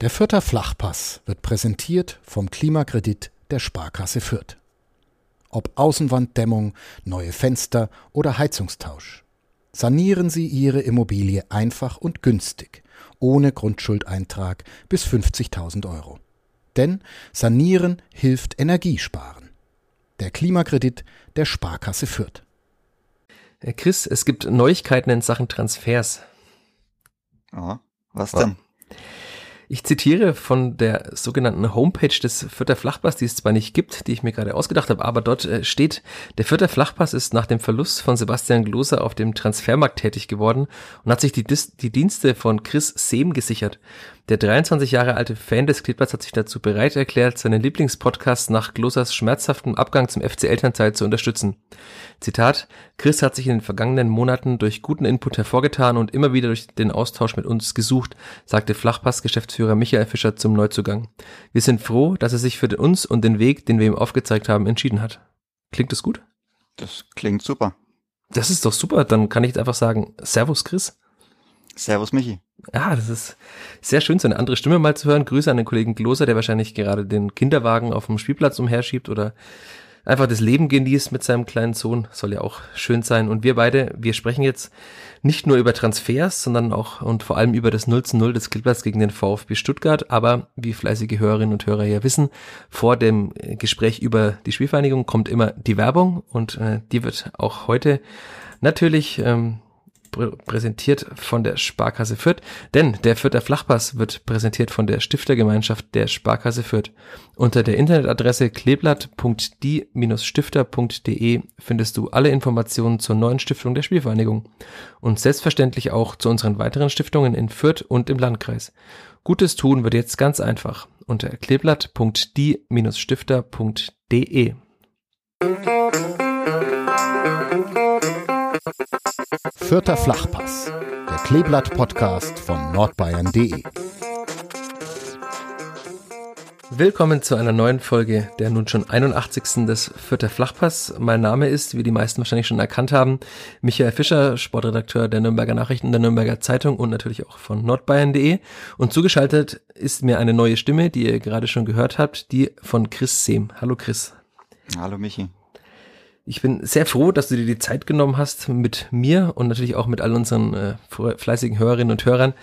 Der Fürther Flachpass wird präsentiert vom Klimakredit der Sparkasse Fürth. Ob Außenwanddämmung, neue Fenster oder Heizungstausch. Sanieren Sie Ihre Immobilie einfach und günstig, ohne Grundschuldeintrag bis 50.000 Euro. Denn Sanieren hilft Energiesparen. Der Klimakredit der Sparkasse Fürth. Herr Chris, es gibt Neuigkeiten in Sachen Transfers. Aha, was denn? Ich zitiere von der sogenannten Homepage des Vierter Flachpass, die es zwar nicht gibt, die ich mir gerade ausgedacht habe, aber dort äh, steht, der Vierter Flachpass ist nach dem Verlust von Sebastian Gloser auf dem Transfermarkt tätig geworden und hat sich die, die Dienste von Chris Sehm gesichert. Der 23 Jahre alte Fan des Kleeblatts hat sich dazu bereit erklärt, seinen Lieblingspodcast nach Glosers schmerzhaftem Abgang zum FC Elternteil zu unterstützen. Zitat, Chris hat sich in den vergangenen Monaten durch guten Input hervorgetan und immer wieder durch den Austausch mit uns gesucht, sagte Flachpass-Geschäftsführer Michael Fischer zum Neuzugang. Wir sind froh, dass er sich für uns und den Weg, den wir ihm aufgezeigt haben, entschieden hat. Klingt das gut? Das klingt super. Das ist doch super. Dann kann ich jetzt einfach sagen, Servus Chris. Servus Michi. Ja, das ist sehr schön, so eine andere Stimme mal zu hören. Grüße an den Kollegen Gloser, der wahrscheinlich gerade den Kinderwagen auf dem Spielplatz umherschiebt oder einfach das Leben genießt mit seinem kleinen Sohn. Soll ja auch schön sein. Und wir beide, wir sprechen jetzt nicht nur über Transfers, sondern auch und vor allem über das 0 zu 0 des Spielplatz gegen den VfB Stuttgart. Aber wie fleißige Hörerinnen und Hörer ja wissen, vor dem Gespräch über die Spielvereinigung kommt immer die Werbung und äh, die wird auch heute natürlich ähm, präsentiert von der Sparkasse Fürth, denn der Fürther Flachpass wird präsentiert von der Stiftergemeinschaft der Sparkasse Fürth. Unter der Internetadresse kleeblatt.die-stifter.de findest du alle Informationen zur neuen Stiftung der Spielvereinigung und selbstverständlich auch zu unseren weiteren Stiftungen in Fürth und im Landkreis. Gutes tun wird jetzt ganz einfach unter kleeblatt.die-stifter.de. Vierter Flachpass, der Kleeblatt-Podcast von nordbayern.de. Willkommen zu einer neuen Folge der nun schon 81. des Vierter Flachpass. Mein Name ist, wie die meisten wahrscheinlich schon erkannt haben, Michael Fischer, Sportredakteur der Nürnberger Nachrichten, der Nürnberger Zeitung und natürlich auch von nordbayern.de. Und zugeschaltet ist mir eine neue Stimme, die ihr gerade schon gehört habt, die von Chris Sehm. Hallo Chris. Hallo Michi. Ich bin sehr froh, dass du dir die Zeit genommen hast, mit mir und natürlich auch mit all unseren äh, fleißigen Hörerinnen und Hörern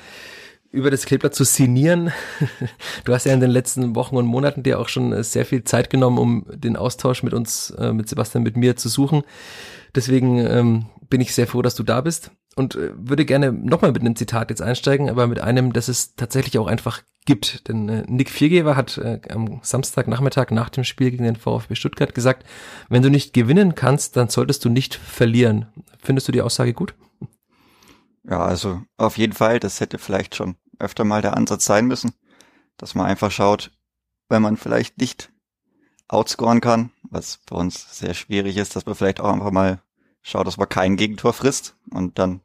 über das Kleeblatt zu signieren. Du hast ja in den letzten Wochen und Monaten dir auch schon äh, sehr viel Zeit genommen, um den Austausch mit uns, äh, mit Sebastian, mit mir zu suchen. Deswegen ähm, bin ich sehr froh, dass du da bist und äh, würde gerne nochmal mit einem Zitat jetzt einsteigen, aber mit einem, das es tatsächlich auch einfach gibt. Denn äh, Nick Viergeber hat äh, am Samstagnachmittag nach dem Spiel gegen den VfB Stuttgart gesagt, wenn du nicht gewinnen kannst, dann solltest du nicht verlieren. Findest du die Aussage gut? Ja, also auf jeden Fall, das hätte vielleicht schon öfter mal der Ansatz sein müssen, dass man einfach schaut, wenn man vielleicht nicht outscoren kann, was für uns sehr schwierig ist, dass man vielleicht auch einfach mal schaut, dass man kein Gegentor frisst und dann,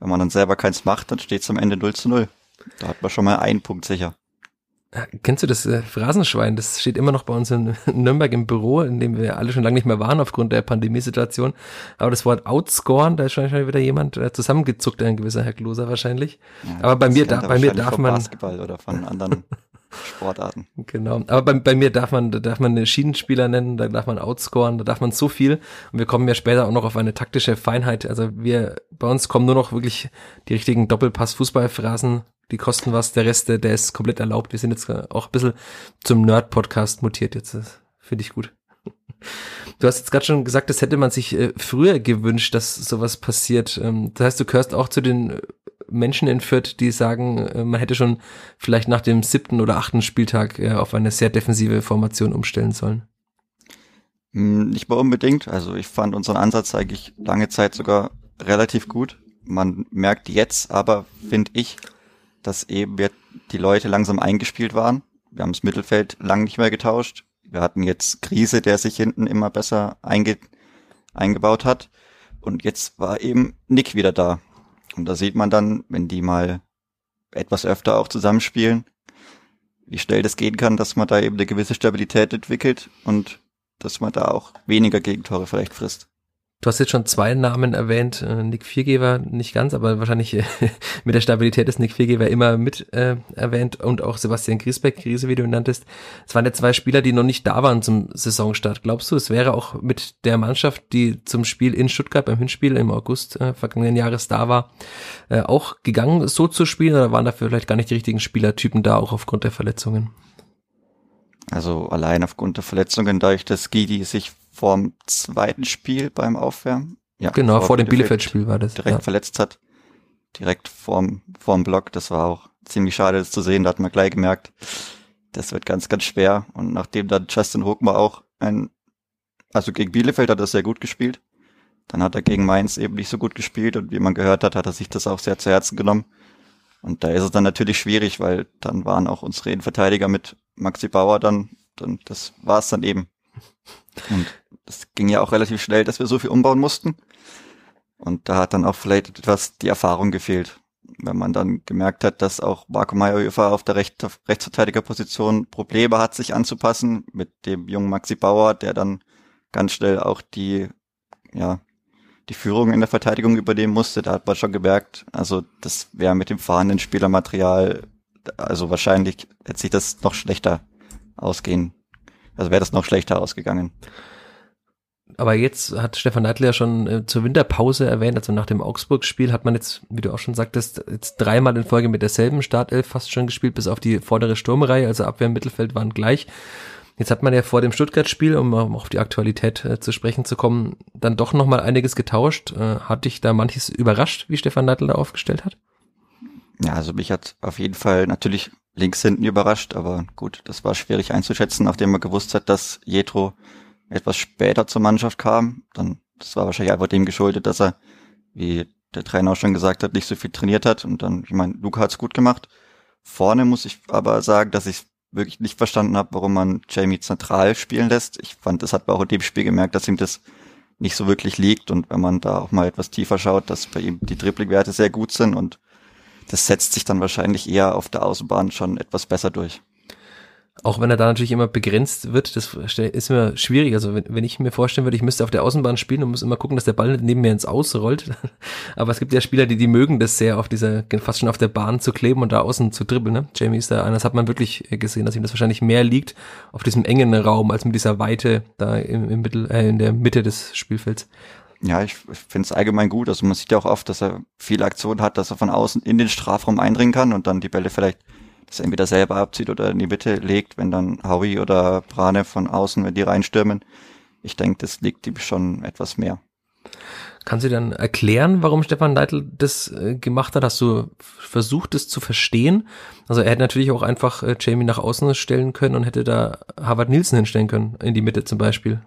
wenn man dann selber keins macht, dann steht es am Ende 0 zu 0. Da hat man schon mal einen Punkt sicher. Kennst du das äh, Phrasenschwein? Das steht immer noch bei uns in Nürnberg im Büro, in dem wir alle schon lange nicht mehr waren aufgrund der Pandemiesituation. Aber das Wort outscoren, da ist schon wieder jemand äh, zusammengezuckt, ein gewisser Herr Gloser wahrscheinlich. Ja, Aber bei mir, da, bei mir darf man Basketball oder von anderen Sportarten. Genau. Aber bei, bei mir darf man, da darf man eine Schienenspieler nennen, da darf man outscoren, da darf man so viel. Und wir kommen ja später auch noch auf eine taktische Feinheit. Also wir, bei uns kommen nur noch wirklich die richtigen Doppelpass-Fußballphrasen die kosten was, der Rest, der, ist komplett erlaubt. Wir sind jetzt auch ein bisschen zum Nerd-Podcast mutiert jetzt. Finde ich gut. Du hast jetzt gerade schon gesagt, das hätte man sich äh, früher gewünscht, dass sowas passiert. Ähm, das heißt, du gehörst auch zu den äh, Menschen in Fürth, die sagen, äh, man hätte schon vielleicht nach dem siebten oder achten Spieltag äh, auf eine sehr defensive Formation umstellen sollen. Hm, nicht mal unbedingt. Also ich fand unseren Ansatz eigentlich lange Zeit sogar relativ gut. Man merkt jetzt aber, finde ich, dass eben wir die Leute langsam eingespielt waren. Wir haben das Mittelfeld lang nicht mehr getauscht. Wir hatten jetzt Krise, der sich hinten immer besser einge eingebaut hat. Und jetzt war eben Nick wieder da. Und da sieht man dann, wenn die mal etwas öfter auch zusammenspielen, wie schnell das gehen kann, dass man da eben eine gewisse Stabilität entwickelt und dass man da auch weniger Gegentore vielleicht frisst. Du hast jetzt schon zwei Namen erwähnt, äh, Nick Viergeber nicht ganz, aber wahrscheinlich äh, mit der Stabilität ist Nick Viergeber immer mit äh, erwähnt und auch Sebastian Griesbeck, Krise, wie du ihn nanntest. Es waren ja zwei Spieler, die noch nicht da waren zum Saisonstart. Glaubst du, es wäre auch mit der Mannschaft, die zum Spiel in Stuttgart beim Hinspiel im August äh, vergangenen Jahres da war, äh, auch gegangen, so zu spielen oder waren dafür vielleicht gar nicht die richtigen Spielertypen da, auch aufgrund der Verletzungen? Also allein aufgrund der Verletzungen, dadurch, dass Gidi sich vorm zweiten Spiel beim Aufwärmen. Ja, genau, vor, dem Bielefeld-Spiel war das. Direkt ja. verletzt hat. Direkt vorm, vorm Block. Das war auch ziemlich schade, das zu sehen. Da hat man gleich gemerkt, das wird ganz, ganz schwer. Und nachdem dann Justin Hochmer auch ein, also gegen Bielefeld hat er sehr gut gespielt. Dann hat er gegen Mainz eben nicht so gut gespielt und wie man gehört hat, hat er sich das auch sehr zu Herzen genommen. Und da ist es dann natürlich schwierig, weil dann waren auch unsere Innenverteidiger mit Maxi Bauer dann, dann das war es dann eben. Und das ging ja auch relativ schnell, dass wir so viel umbauen mussten. Und da hat dann auch vielleicht etwas die Erfahrung gefehlt. Wenn man dann gemerkt hat, dass auch Marco Mayhofer auf der Recht, Rechtsverteidigerposition Probleme hat, sich anzupassen mit dem jungen Maxi Bauer, der dann ganz schnell auch die, ja, die Führung in der Verteidigung übernehmen musste, da hat man schon gemerkt, also das wäre mit dem vorhandenen Spielermaterial, also wahrscheinlich hätte sich das noch schlechter ausgehen also wäre das noch schlechter ausgegangen. Aber jetzt hat Stefan Neidl ja schon äh, zur Winterpause erwähnt, also nach dem Augsburg-Spiel hat man jetzt, wie du auch schon sagtest, jetzt dreimal in Folge mit derselben Startelf fast schon gespielt, bis auf die vordere Sturmreihe, also Abwehr und Mittelfeld waren gleich. Jetzt hat man ja vor dem Stuttgart-Spiel, um auf die Aktualität äh, zu sprechen zu kommen, dann doch nochmal einiges getauscht. Äh, hat dich da manches überrascht, wie Stefan Neidl da aufgestellt hat? Ja, also mich hat auf jeden Fall natürlich links hinten überrascht, aber gut, das war schwierig einzuschätzen, nachdem man gewusst hat, dass Jetro etwas später zur Mannschaft kam. Dann, das war wahrscheinlich einfach dem geschuldet, dass er, wie der Trainer auch schon gesagt hat, nicht so viel trainiert hat. Und dann, ich meine, Luca hat's gut gemacht. Vorne muss ich aber sagen, dass ich wirklich nicht verstanden habe, warum man Jamie zentral spielen lässt. Ich fand, das hat man auch in dem Spiel gemerkt, dass ihm das nicht so wirklich liegt. Und wenn man da auch mal etwas tiefer schaut, dass bei ihm die Dribbling-Werte sehr gut sind und das setzt sich dann wahrscheinlich eher auf der Außenbahn schon etwas besser durch. Auch wenn er da natürlich immer begrenzt wird, das ist immer schwierig. Also wenn, wenn ich mir vorstellen würde, ich müsste auf der Außenbahn spielen und muss immer gucken, dass der Ball nicht neben mir ins Ausrollt. Aber es gibt ja Spieler, die, die mögen das sehr, auf dieser, fast schon auf der Bahn zu kleben und da außen zu dribbeln. Ne? Jamie ist da einer, das hat man wirklich gesehen, dass ihm das wahrscheinlich mehr liegt auf diesem engen Raum als mit dieser Weite da im, im Mittel, äh, in der Mitte des Spielfelds. Ja, ich, ich finde es allgemein gut. Also man sieht ja auch oft, dass er viele Aktionen hat, dass er von außen in den Strafraum eindringen kann und dann die Bälle vielleicht das entweder selber abzieht oder in die Mitte legt, wenn dann Howie oder Brane von außen, wenn die reinstürmen. Ich denke, das liegt ihm schon etwas mehr. Kannst du dann erklären, warum Stefan Leitl das äh, gemacht hat? Hast du versucht, das zu verstehen? Also er hätte natürlich auch einfach äh, Jamie nach außen stellen können und hätte da Harvard Nielsen hinstellen können, in die Mitte zum Beispiel.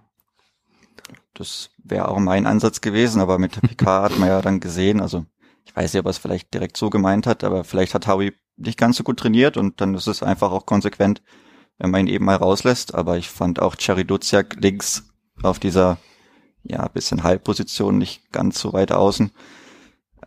Das wäre auch mein Ansatz gewesen, aber mit der PK hat man ja dann gesehen, also ich weiß nicht, ob er es vielleicht direkt so gemeint hat, aber vielleicht hat Howie nicht ganz so gut trainiert und dann ist es einfach auch konsequent, wenn man ihn eben mal rauslässt. Aber ich fand auch Cherry Duziak links auf dieser, ja, bisschen Halbposition nicht ganz so weit außen.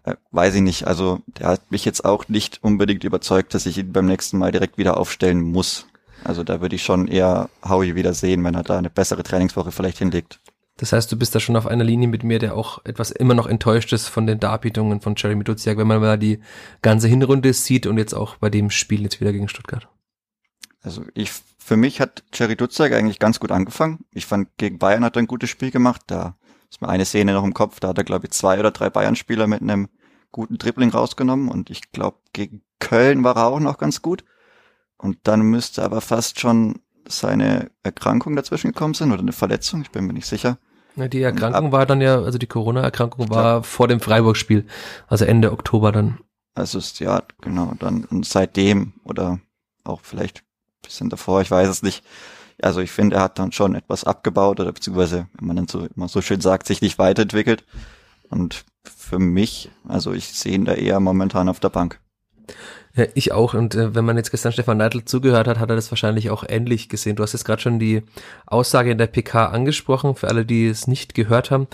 Äh, weiß ich nicht. Also der hat mich jetzt auch nicht unbedingt überzeugt, dass ich ihn beim nächsten Mal direkt wieder aufstellen muss. Also da würde ich schon eher Howie wieder sehen, wenn er da eine bessere Trainingswoche vielleicht hinlegt. Das heißt, du bist da schon auf einer Linie mit mir, der auch etwas immer noch enttäuscht ist von den Darbietungen von Jeremy Duziak, wenn man mal die ganze Hinrunde sieht und jetzt auch bei dem Spiel jetzt wieder gegen Stuttgart. Also ich, für mich hat Jerry Duziak eigentlich ganz gut angefangen. Ich fand, gegen Bayern hat er ein gutes Spiel gemacht. Da ist mir eine Szene noch im Kopf, da hat er, glaube ich, zwei oder drei Bayern-Spieler mit einem guten Dribbling rausgenommen und ich glaube, gegen Köln war er auch noch ganz gut. Und dann müsste aber fast schon seine Erkrankung dazwischen gekommen sind oder eine Verletzung, ich bin mir nicht sicher. Ja, die Erkrankung Ab war dann ja, also die Corona-Erkrankung war ja. vor dem Freiburg-Spiel, also Ende Oktober dann. Also ist ja, genau, dann und seitdem oder auch vielleicht ein bisschen davor, ich weiß es nicht. Also ich finde, er hat dann schon etwas abgebaut oder beziehungsweise, wenn man dann so immer so schön sagt, sich nicht weiterentwickelt. Und für mich, also ich sehe ihn da eher momentan auf der Bank. Ja, ich auch. Und äh, wenn man jetzt gestern Stefan Neidl zugehört hat, hat er das wahrscheinlich auch ähnlich gesehen. Du hast jetzt gerade schon die Aussage in der PK angesprochen, für alle, die es nicht gehört haben.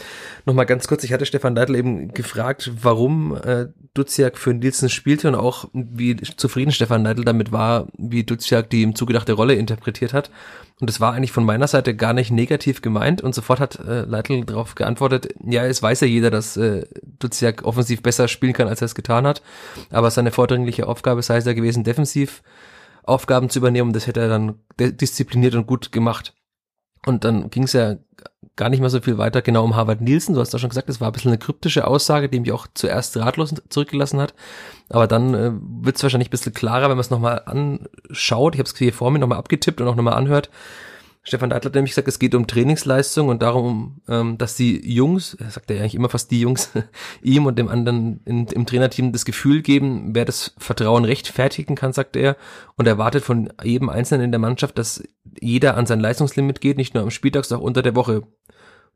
Nochmal ganz kurz, ich hatte Stefan Neidl eben gefragt, warum äh, Duziak für Nielsen spielte und auch wie zufrieden Stefan Neidl damit war, wie Duziak die ihm zugedachte Rolle interpretiert hat. Und das war eigentlich von meiner Seite gar nicht negativ gemeint. Und sofort hat äh, Leitl darauf geantwortet, ja, es weiß ja jeder, dass äh, Duziak offensiv besser spielen kann, als er es getan hat. Aber seine vordringliche Aufgabe sei es ja gewesen, defensiv Aufgaben zu übernehmen. Das hätte er dann diszipliniert und gut gemacht. Und dann ging es ja gar nicht mehr so viel weiter genau um Harvard Nielsen. Du hast ja schon gesagt, das war ein bisschen eine kryptische Aussage, die mich auch zuerst ratlos zurückgelassen hat. Aber dann äh, wird es wahrscheinlich ein bisschen klarer, wenn man es nochmal anschaut. Ich habe es hier vor mir nochmal abgetippt und auch nochmal anhört. Stefan Deitler hat nämlich gesagt, es geht um Trainingsleistung und darum, ähm, dass die Jungs, er sagt ja eigentlich immer fast die Jungs, ihm und dem anderen in, im Trainerteam das Gefühl geben, wer das Vertrauen rechtfertigen kann, sagt er, und erwartet von jedem Einzelnen in der Mannschaft, dass jeder an sein Leistungslimit geht, nicht nur am Spieltag, sondern auch unter der Woche.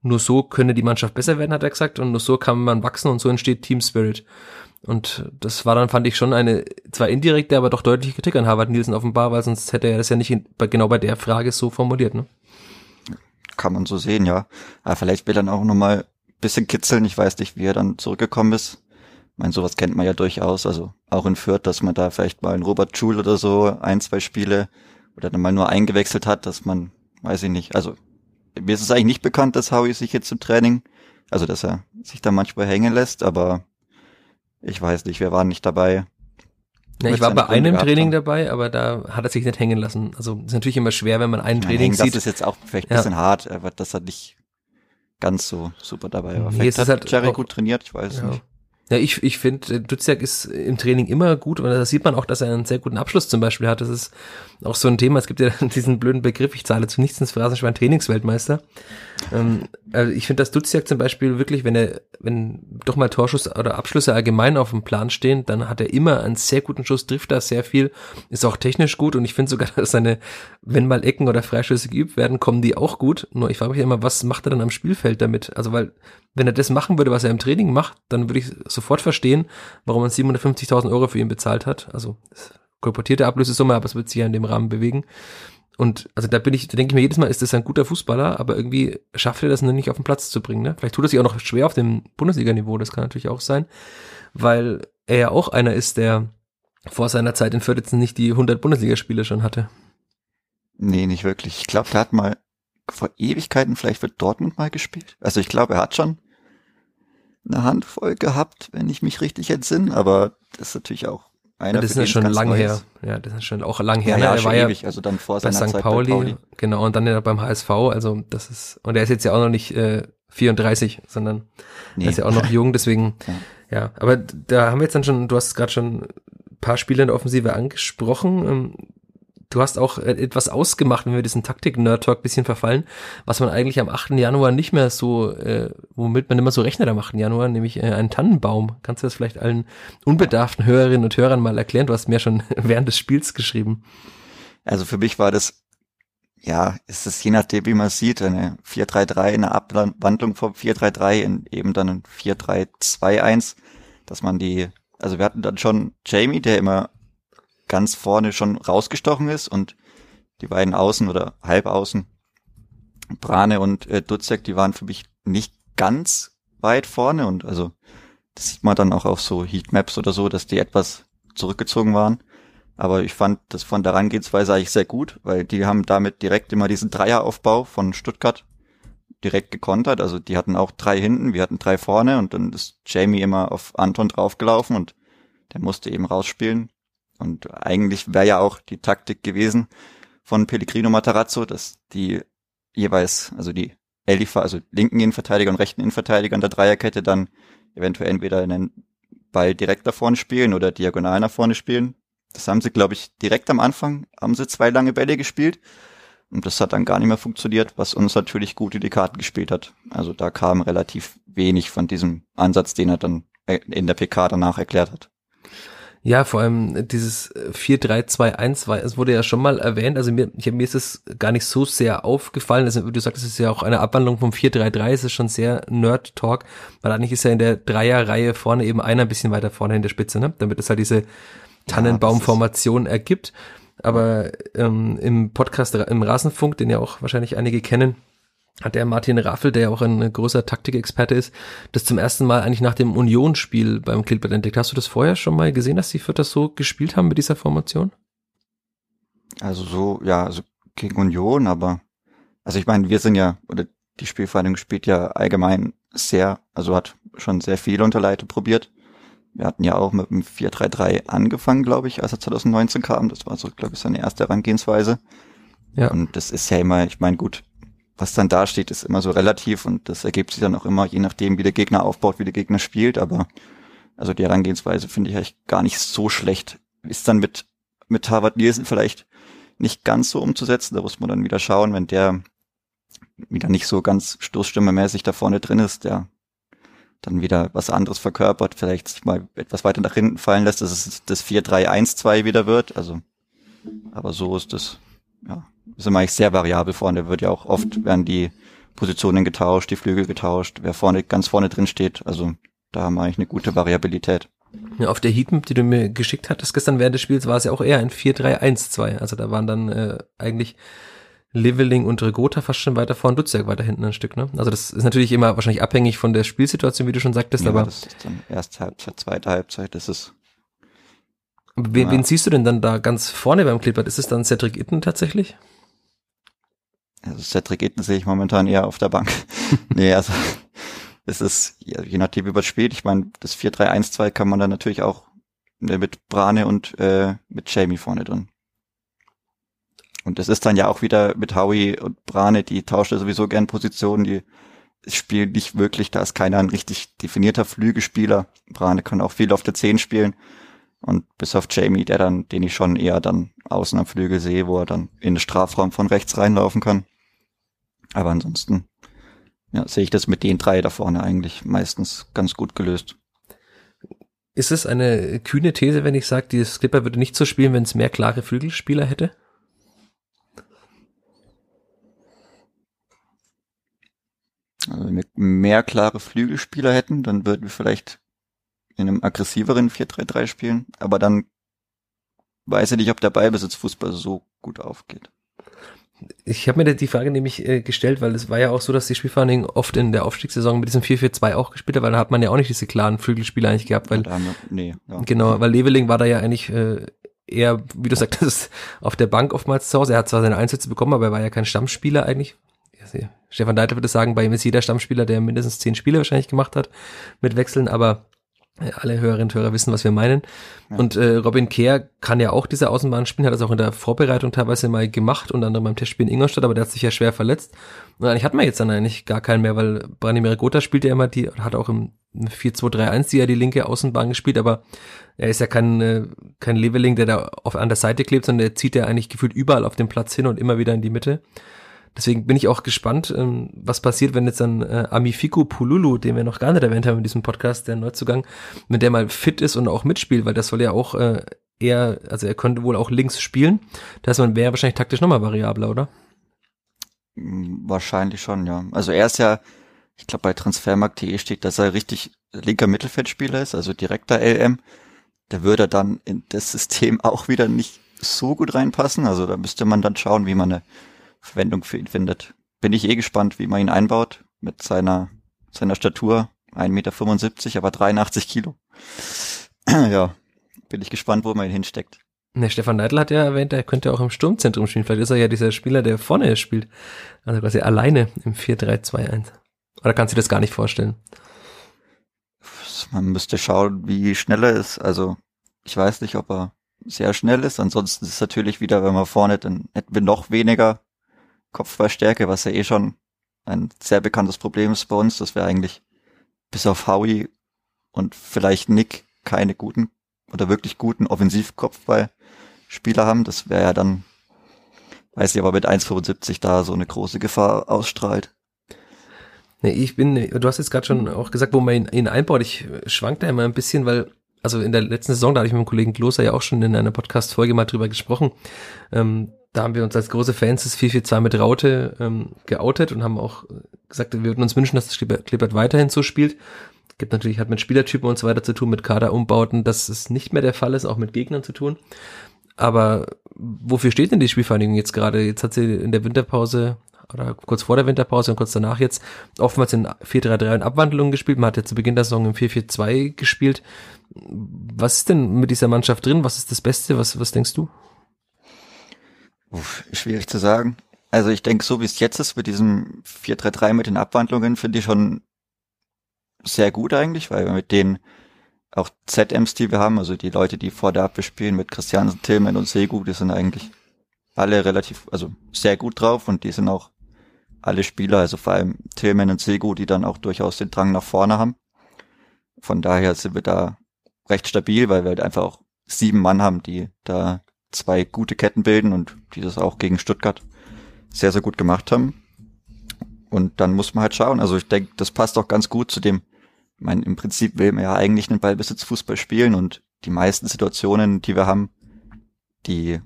Nur so könne die Mannschaft besser werden, hat er gesagt, und nur so kann man wachsen und so entsteht Team Spirit. Und das war dann, fand ich, schon eine zwar indirekte, aber doch deutliche Kritik an Harvard Nielsen offenbar, weil sonst hätte er das ja nicht in, genau bei der Frage so formuliert. Ne? Kann man so sehen, ja. Aber vielleicht will er dann auch nochmal ein bisschen kitzeln. Ich weiß nicht, wie er dann zurückgekommen ist. Ich meine, sowas kennt man ja durchaus. Also auch in Fürth, dass man da vielleicht mal einen Robert Schul oder so ein, zwei Spiele oder dann mal nur eingewechselt hat, dass man, weiß ich nicht, also mir ist es eigentlich nicht bekannt, dass Howie sich jetzt im Training, also dass er sich da manchmal hängen lässt, aber ich weiß nicht, wir waren nicht dabei. Ja, ich war bei einem Training haben. dabei, aber da hat er sich nicht hängen lassen. Also ist natürlich immer schwer, wenn man ein Training hängen, sieht. Das ist jetzt auch vielleicht ein bisschen ja. hart, aber das hat nicht ganz so super dabei war. Nee, vielleicht hat halt Jerry gut trainiert, ich weiß ja. nicht. Ja, ich, ich finde, Duziak ist im Training immer gut und da sieht man auch, dass er einen sehr guten Abschluss zum Beispiel hat. Das ist auch so ein Thema. Es gibt ja diesen blöden Begriff, ich zahle zu nichts ins Phrasenschwein Trainingsweltmeister. Ähm, also ich finde, dass Duziak zum Beispiel wirklich, wenn er, wenn doch mal Torschuss oder Abschlüsse allgemein auf dem Plan stehen, dann hat er immer einen sehr guten Schuss, trifft da sehr viel, ist auch technisch gut und ich finde sogar, dass seine, wenn mal Ecken oder Freischüsse geübt werden, kommen die auch gut. Nur ich frage mich immer, was macht er dann am Spielfeld damit? Also weil wenn er das machen würde, was er im Training macht, dann würde ich sofort verstehen, warum man 750.000 Euro für ihn bezahlt hat. Also kolportierte Ablösesumme, aber es wird sich ja in dem Rahmen bewegen. Und also da bin ich, da denke ich mir jedes Mal, ist das ein guter Fußballer, aber irgendwie schafft er das nicht auf den Platz zu bringen. Ne? Vielleicht tut er sich auch noch schwer auf dem Bundesliga-Niveau, das kann natürlich auch sein, weil er ja auch einer ist, der vor seiner Zeit in Fürth nicht die 100 Bundesligaspiele schon hatte. Nee, nicht wirklich. Ich glaube, der hat mal vor Ewigkeiten vielleicht für Dortmund mal gespielt. Also ich glaube, er hat schon eine Handvoll gehabt, wenn ich mich richtig entsinne, aber das ist natürlich auch einer. Ja, das ist ja schon lang her. Ja, das ist schon auch lang her. Ja, ja, er war ewig, ja also dann vor bei seiner St. Zeit Pauli, bei Pauli. Genau, und dann ja beim HSV, also das ist, und er ist jetzt ja auch noch nicht äh, 34, sondern nee. er ist ja auch noch jung, deswegen, ja. ja. Aber da haben wir jetzt dann schon, du hast gerade schon ein paar Spiele in der Offensive angesprochen. Du hast auch äh, etwas ausgemacht, wenn wir diesen Taktik-Nerd-Talk bisschen verfallen, was man eigentlich am 8. Januar nicht mehr so, äh, womit man immer so rechnet am 8. Januar, nämlich äh, einen Tannenbaum. Kannst du das vielleicht allen unbedarften Hörerinnen und Hörern mal erklären? Du hast mir schon während des Spiels geschrieben. Also für mich war das, ja, ist es je nachdem, wie man sieht, eine 4-3-3, eine Abwandlung vom 4-3-3 in eben dann ein 4-3-2-1, dass man die, also wir hatten dann schon Jamie, der immer ganz vorne schon rausgestochen ist und die beiden Außen oder Halbaußen, Brane und äh, Dutzek, die waren für mich nicht ganz weit vorne und also das sieht man dann auch auf so Heatmaps oder so, dass die etwas zurückgezogen waren. Aber ich fand das von der Herangehensweise eigentlich sehr gut, weil die haben damit direkt immer diesen Dreieraufbau von Stuttgart direkt gekontert. Also die hatten auch drei hinten, wir hatten drei vorne und dann ist Jamie immer auf Anton draufgelaufen und der musste eben rausspielen. Und eigentlich wäre ja auch die Taktik gewesen von Pellegrino Matarazzo, dass die jeweils, also die Elifa, also linken Innenverteidiger und rechten Innenverteidiger in der Dreierkette dann eventuell entweder einen Ball direkt da vorne spielen oder diagonal nach vorne spielen. Das haben sie, glaube ich, direkt am Anfang, haben sie zwei lange Bälle gespielt. Und das hat dann gar nicht mehr funktioniert, was uns natürlich gut in die Karten gespielt hat. Also da kam relativ wenig von diesem Ansatz, den er dann in der PK danach erklärt hat. Ja, vor allem dieses 4-3-2-1 war, es wurde ja schon mal erwähnt, also mir, ich, mir ist es gar nicht so sehr aufgefallen, also du sagst, es ist ja auch eine Abwandlung vom 4-3-3, es ist schon sehr Nerd-Talk, weil eigentlich ist ja in der Dreierreihe vorne eben einer ein bisschen weiter vorne in der Spitze, ne? damit es halt diese Tannenbaumformation ergibt. Aber ähm, im Podcast, im Rasenfunk, den ja auch wahrscheinlich einige kennen, hat der Martin Raffel, der ja auch ein großer Taktikexperte ist, das zum ersten Mal eigentlich nach dem Union-Spiel beim Klippert entdeckt. Hast du das vorher schon mal gesehen, dass die Fürth das so gespielt haben mit dieser Formation? Also so, ja, also gegen Union, aber also ich meine, wir sind ja, oder die Spielvereinigung spielt ja allgemein sehr, also hat schon sehr viel unter Leite probiert. Wir hatten ja auch mit dem 4-3-3 angefangen, glaube ich, als er 2019 kam. Das war so, glaube ich, seine erste Herangehensweise. Ja. Und das ist ja immer, ich meine, gut, was dann da steht, ist immer so relativ und das ergibt sich dann auch immer, je nachdem, wie der Gegner aufbaut, wie der Gegner spielt. Aber also die Herangehensweise finde ich eigentlich gar nicht so schlecht. Ist dann mit, mit Harvard Nielsen vielleicht nicht ganz so umzusetzen. Da muss man dann wieder schauen, wenn der wieder nicht so ganz stoßstimmemäßig da vorne drin ist, der dann wieder was anderes verkörpert, vielleicht sich mal etwas weiter nach hinten fallen lässt, dass es das 4-3-1-2 wieder wird. Also, aber so ist das, ja, ist immer eigentlich sehr variabel vorne. Wird ja auch oft werden die Positionen getauscht, die Flügel getauscht, wer vorne, ganz vorne drin steht. Also, da haben wir eigentlich eine gute Variabilität. Ja, auf der Heatmap, die du mir geschickt hattest gestern während des Spiels, war es ja auch eher ein 4-3-1-2. Also da waren dann äh, eigentlich Leveling und Regota fast schon weiter vor und Dutzjak weiter hinten ein Stück, ne? Also das ist natürlich immer wahrscheinlich abhängig von der Spielsituation, wie du schon sagtest, ja, aber. Das ist dann erste Halbzeit, zweite Halbzeit, das ist. Wen, ja. wen siehst du denn dann da ganz vorne beim Clippert? Ist es dann Cedric Itten tatsächlich? Also Cedric Itten sehe ich momentan eher auf der Bank. nee, also es ist, je nachdem wie man spielt, ich meine, das 4-3-1-2 kann man dann natürlich auch ne, mit Brane und äh, mit Jamie vorne drin. Und das ist dann ja auch wieder mit Howie und Brane, die tauschen sowieso gern Positionen, die spielen nicht wirklich, da ist keiner ein richtig definierter Flügelspieler. Brane kann auch viel auf der 10 spielen. Und bis auf Jamie, der dann, den ich schon eher dann außen am Flügel sehe, wo er dann in den Strafraum von rechts reinlaufen kann. Aber ansonsten, ja, sehe ich das mit den drei da vorne eigentlich meistens ganz gut gelöst. Ist es eine kühne These, wenn ich sage, dieses Clipper würde nicht so spielen, wenn es mehr klare Flügelspieler hätte? Also wenn wir mehr klare Flügelspieler hätten, dann würden wir vielleicht in einem aggressiveren 4-3-3 spielen, aber dann weiß ich nicht, ob der Ballbesitzfußball so gut aufgeht. Ich habe mir die Frage nämlich äh, gestellt, weil es war ja auch so, dass die Spielvereinigung oft in der Aufstiegssaison mit diesem 4-4-2 auch gespielt hat, weil da hat man ja auch nicht diese klaren Flügelspieler eigentlich gehabt, weil wir, nee, ja. genau, weil Leveling war da ja eigentlich äh, eher, wie du sagtest, auf der Bank oftmals zu Hause. Er hat zwar seine Einsätze bekommen, aber er war ja kein Stammspieler eigentlich, Stefan Deiter würde sagen, bei ihm ist jeder Stammspieler, der mindestens zehn Spiele wahrscheinlich gemacht hat mit Wechseln, aber alle Hörerinnen und Hörer wissen, was wir meinen. Ja. Und äh, Robin Kehr kann ja auch diese Außenbahn spielen, hat das auch in der Vorbereitung teilweise mal gemacht, unter anderem beim Testspiel in Ingolstadt, aber der hat sich ja schwer verletzt. Und eigentlich hat man jetzt dann eigentlich gar keinen mehr, weil Branimir Gotha spielt ja immer die, hat auch im 4-2-3-1 die ja die linke Außenbahn gespielt, aber er ist ja kein, äh, kein Leveling, der da auf, an der Seite klebt, sondern der zieht ja eigentlich gefühlt überall auf dem Platz hin und immer wieder in die Mitte. Deswegen bin ich auch gespannt, ähm, was passiert, wenn jetzt dann äh, Amifiku Pululu, den wir noch gar nicht erwähnt haben in diesem Podcast, der Neuzugang, wenn der mal fit ist und auch mitspielt, weil das soll ja auch äh, eher, also er könnte wohl auch links spielen. Das wäre wahrscheinlich taktisch nochmal variabler, oder? Hm, wahrscheinlich schon, ja. Also er ist ja, ich glaube bei Transfermarkt.de steht, dass er richtig linker Mittelfeldspieler ist, also direkter LM. Der würde dann in das System auch wieder nicht so gut reinpassen. Also da müsste man dann schauen, wie man eine Verwendung für ihn findet. Bin ich eh gespannt, wie man ihn einbaut mit seiner, seiner Statur. 1,75 Meter, aber 83 Kilo. ja, bin ich gespannt, wo man ihn hinsteckt. Ne, Stefan Neidl hat ja erwähnt, er könnte auch im Sturmzentrum spielen. Vielleicht ist er ja dieser Spieler, der vorne spielt. Also quasi alleine im 4-3-2-1. Oder kannst du dir das gar nicht vorstellen? Man müsste schauen, wie schnell er ist. Also, ich weiß nicht, ob er sehr schnell ist. Ansonsten ist es natürlich wieder, wenn man vorne, dann hätten wir noch weniger Kopfballstärke, was ja eh schon ein sehr bekanntes Problem ist bei uns, dass wir eigentlich bis auf Howie und vielleicht Nick keine guten oder wirklich guten Offensivkopfballspieler haben. Das wäre ja dann, weiß ich aber mit 1,75 da so eine große Gefahr ausstrahlt. Nee, ich bin, du hast jetzt gerade schon auch gesagt, wo man ihn, einbaut. Ich schwank da immer ein bisschen, weil also in der letzten Saison, da hatte ich mit dem Kollegen Kloster ja auch schon in einer Podcast-Folge mal drüber gesprochen. Ähm, da haben wir uns als große Fans des 442 mit Raute ähm, geoutet und haben auch gesagt, wir würden uns wünschen, dass das Klippert weiterhin so spielt. Gibt natürlich, hat mit Spielertypen und so weiter zu tun, mit Kaderumbauten, dass es nicht mehr der Fall ist, auch mit Gegnern zu tun. Aber wofür steht denn die Spielvereinigung jetzt gerade? Jetzt hat sie in der Winterpause oder kurz vor der Winterpause und kurz danach jetzt oftmals in 4-3-3 in Abwandlungen gespielt. Man hat ja zu Beginn der Saison im 4-4-2 gespielt. Was ist denn mit dieser Mannschaft drin? Was ist das Beste? Was, was denkst du? Uff, schwierig zu sagen. Also ich denke, so wie es jetzt ist mit diesem 4-3-3 mit den Abwandlungen, finde ich schon sehr gut eigentlich, weil wir mit den auch ZMs, die wir haben, also die Leute, die vor der Abwehr spielen, mit Christiansen, Tillman und Segu, die sind eigentlich alle relativ, also sehr gut drauf und die sind auch alle Spieler, also vor allem Tillman und Segu, die dann auch durchaus den Drang nach vorne haben. Von daher sind wir da recht stabil, weil wir halt einfach auch sieben Mann haben, die da zwei gute Ketten bilden und die das auch gegen Stuttgart sehr, sehr gut gemacht haben. Und dann muss man halt schauen. Also ich denke, das passt auch ganz gut zu dem, ich meine, im Prinzip will man ja eigentlich einen Ballbesitzfußball spielen und die meisten Situationen, die wir haben, die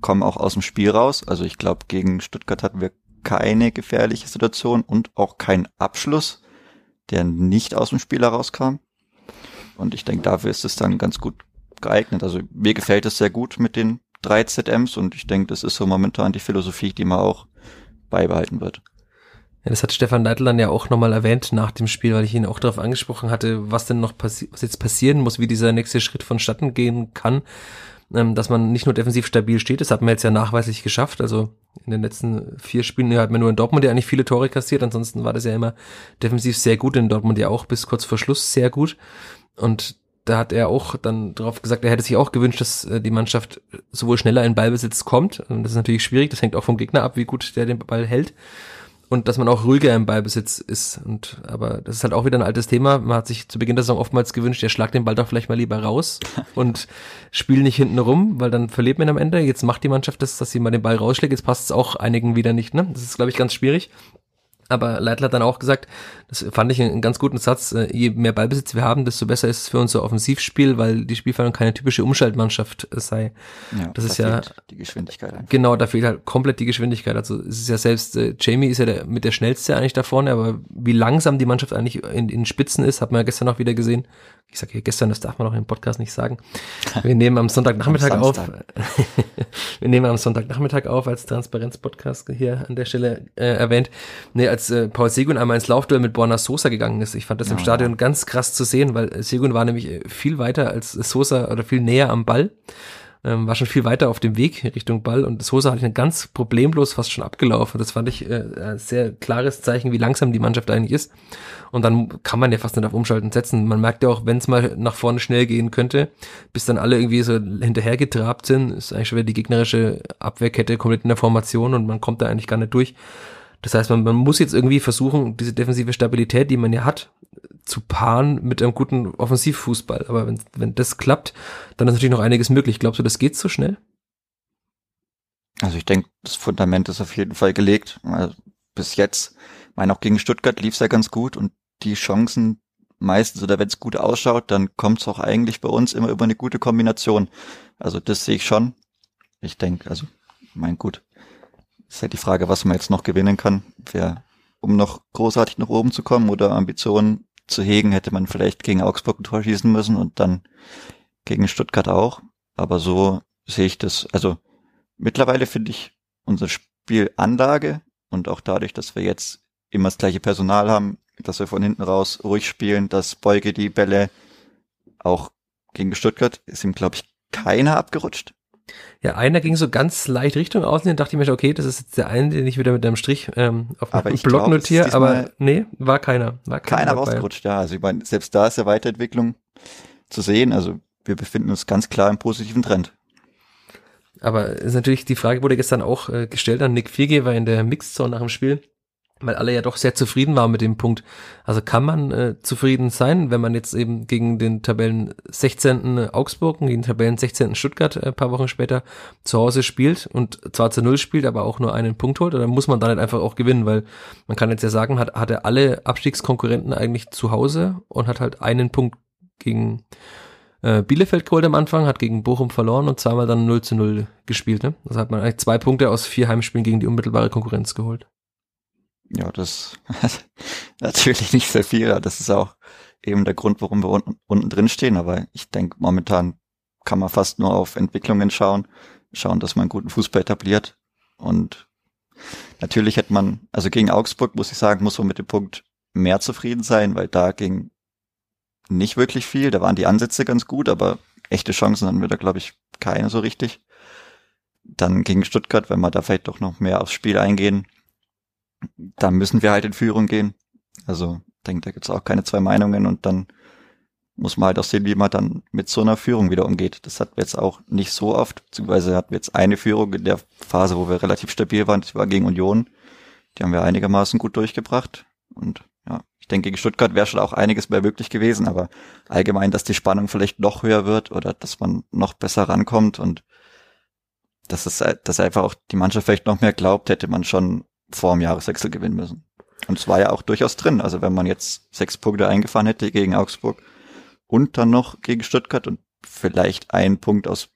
kommen auch aus dem Spiel raus. Also ich glaube, gegen Stuttgart hatten wir keine gefährliche Situation und auch keinen Abschluss, der nicht aus dem Spiel herauskam. Und ich denke, dafür ist es dann ganz gut geeignet. Also mir gefällt es sehr gut mit den drei ZMs und ich denke, das ist so momentan die Philosophie, die man auch beibehalten wird. Ja, das hat Stefan Neidl dann ja auch nochmal erwähnt nach dem Spiel, weil ich ihn auch darauf angesprochen hatte, was denn noch was jetzt passieren muss, wie dieser nächste Schritt vonstatten gehen kann, ähm, dass man nicht nur defensiv stabil steht, das hat man jetzt ja nachweislich geschafft, also in den letzten vier Spielen ja, hat man nur in Dortmund ja eigentlich viele Tore kassiert, ansonsten war das ja immer defensiv sehr gut, in Dortmund ja auch bis kurz vor Schluss sehr gut und da hat er auch dann darauf gesagt, er hätte sich auch gewünscht, dass äh, die Mannschaft sowohl schneller in Ballbesitz kommt. Und das ist natürlich schwierig, das hängt auch vom Gegner ab, wie gut der den Ball hält. Und dass man auch ruhiger im Ballbesitz ist. Und aber das ist halt auch wieder ein altes Thema. Man hat sich zu Beginn der Saison oftmals gewünscht, der schlag den Ball doch vielleicht mal lieber raus und spiel nicht hinten rum, weil dann verliert man am Ende. Jetzt macht die Mannschaft das, dass sie mal den Ball rausschlägt. Jetzt passt es auch einigen wieder nicht. Ne? Das ist, glaube ich, ganz schwierig. Aber Leitl hat dann auch gesagt, das fand ich einen ganz guten Satz, äh, je mehr Ballbesitz wir haben, desto besser ist es für unser Offensivspiel, weil die Spielverhandlung keine typische Umschaltmannschaft äh, sei. Ja, das ist ja die Geschwindigkeit. Einfach. Genau, da fehlt halt komplett die Geschwindigkeit. Also es ist ja selbst, äh, Jamie ist ja der, mit der schnellste eigentlich da vorne, aber wie langsam die Mannschaft eigentlich in, in Spitzen ist, hat man ja gestern auch wieder gesehen ich sage hier gestern, das darf man auch im Podcast nicht sagen. Wir nehmen am Sonntagnachmittag am auf. wir nehmen am Sonntagnachmittag auf, als Transparenz-Podcast hier an der Stelle äh, erwähnt. Nee, als äh, Paul Segun einmal ins Laufduell mit Borna Sosa gegangen ist. Ich fand das im Stadion ganz krass zu sehen, weil Segun war nämlich äh, viel weiter als Sosa oder viel näher am Ball ähm, war schon viel weiter auf dem Weg Richtung Ball und Sosa hatte ich ganz problemlos fast schon abgelaufen. Das fand ich äh, ein sehr klares Zeichen, wie langsam die Mannschaft eigentlich ist. Und dann kann man ja fast nicht auf Umschalten setzen. Man merkt ja auch, wenn es mal nach vorne schnell gehen könnte, bis dann alle irgendwie so hinterher getrabt sind, ist eigentlich schon wieder die gegnerische Abwehrkette komplett in der Formation und man kommt da eigentlich gar nicht durch. Das heißt, man, man muss jetzt irgendwie versuchen, diese defensive Stabilität, die man ja hat, zu paaren mit einem guten Offensivfußball. Aber wenn, wenn das klappt, dann ist natürlich noch einiges möglich. Glaubst du, das geht so schnell? Also ich denke, das Fundament ist auf jeden Fall gelegt. Also bis jetzt, meine auch gegen Stuttgart lief es ja ganz gut und die Chancen meistens oder wenn es gut ausschaut, dann kommt es auch eigentlich bei uns immer über eine gute Kombination. Also das sehe ich schon. Ich denke, also mein gut, ist halt die Frage, was man jetzt noch gewinnen kann. Wer, um noch großartig nach oben zu kommen oder Ambitionen zu hegen, hätte man vielleicht gegen Augsburg ein Tor schießen müssen und dann gegen Stuttgart auch. Aber so sehe ich das. Also mittlerweile finde ich unsere Spielanlage und auch dadurch, dass wir jetzt immer das gleiche Personal haben, dass wir von hinten raus ruhig spielen, dass Beuge die Bälle auch gegen Stuttgart ist ihm, glaube ich, keiner abgerutscht. Ja, einer ging so ganz leicht Richtung außen, den dachte ich mir, okay, das ist jetzt der eine, den ich wieder mit einem Strich ähm, auf dem Block glaub, notiere, aber nee, war keiner. War keiner, keiner rausgerutscht, ja. Also ich meine, selbst da ist ja Weiterentwicklung zu sehen. Also wir befinden uns ganz klar im positiven Trend. Aber ist natürlich, die Frage wurde gestern auch äh, gestellt an Nick Vierge, war in der Mixzone nach dem Spiel weil alle ja doch sehr zufrieden waren mit dem Punkt. Also kann man äh, zufrieden sein, wenn man jetzt eben gegen den Tabellen 16. Augsburg und gegen den Tabellen 16. Stuttgart äh, paar Wochen später zu Hause spielt und zwar zu Null spielt, aber auch nur einen Punkt holt, oder muss man da nicht einfach auch gewinnen, weil man kann jetzt ja sagen, hat, hat er alle Abstiegskonkurrenten eigentlich zu Hause und hat halt einen Punkt gegen äh, Bielefeld geholt am Anfang, hat gegen Bochum verloren und zweimal dann 0 zu 0 gespielt. Ne? Also hat man eigentlich zwei Punkte aus vier Heimspielen gegen die unmittelbare Konkurrenz geholt. Ja, das natürlich nicht sehr viel. Das ist auch eben der Grund, warum wir unten, unten drin stehen. Aber ich denke, momentan kann man fast nur auf Entwicklungen schauen, schauen, dass man guten Fußball etabliert. Und natürlich hätte man, also gegen Augsburg, muss ich sagen, muss man mit dem Punkt mehr zufrieden sein, weil da ging nicht wirklich viel. Da waren die Ansätze ganz gut, aber echte Chancen haben wir da, glaube ich, keine so richtig. Dann gegen Stuttgart, wenn wir da vielleicht doch noch mehr aufs Spiel eingehen, da müssen wir halt in Führung gehen. Also denke, da gibt's auch keine zwei Meinungen und dann muss man halt auch sehen, wie man dann mit so einer Führung wieder umgeht. Das hatten wir jetzt auch nicht so oft, beziehungsweise hatten wir jetzt eine Führung in der Phase, wo wir relativ stabil waren, das war gegen Union. Die haben wir einigermaßen gut durchgebracht. Und ja, ich denke, gegen Stuttgart wäre schon auch einiges mehr möglich gewesen, aber allgemein, dass die Spannung vielleicht noch höher wird oder dass man noch besser rankommt und dass es, dass einfach auch die Mannschaft vielleicht noch mehr glaubt, hätte man schon vor dem Jahreswechsel gewinnen müssen. Und es war ja auch durchaus drin. Also wenn man jetzt sechs Punkte eingefahren hätte gegen Augsburg und dann noch gegen Stuttgart und vielleicht einen Punkt aus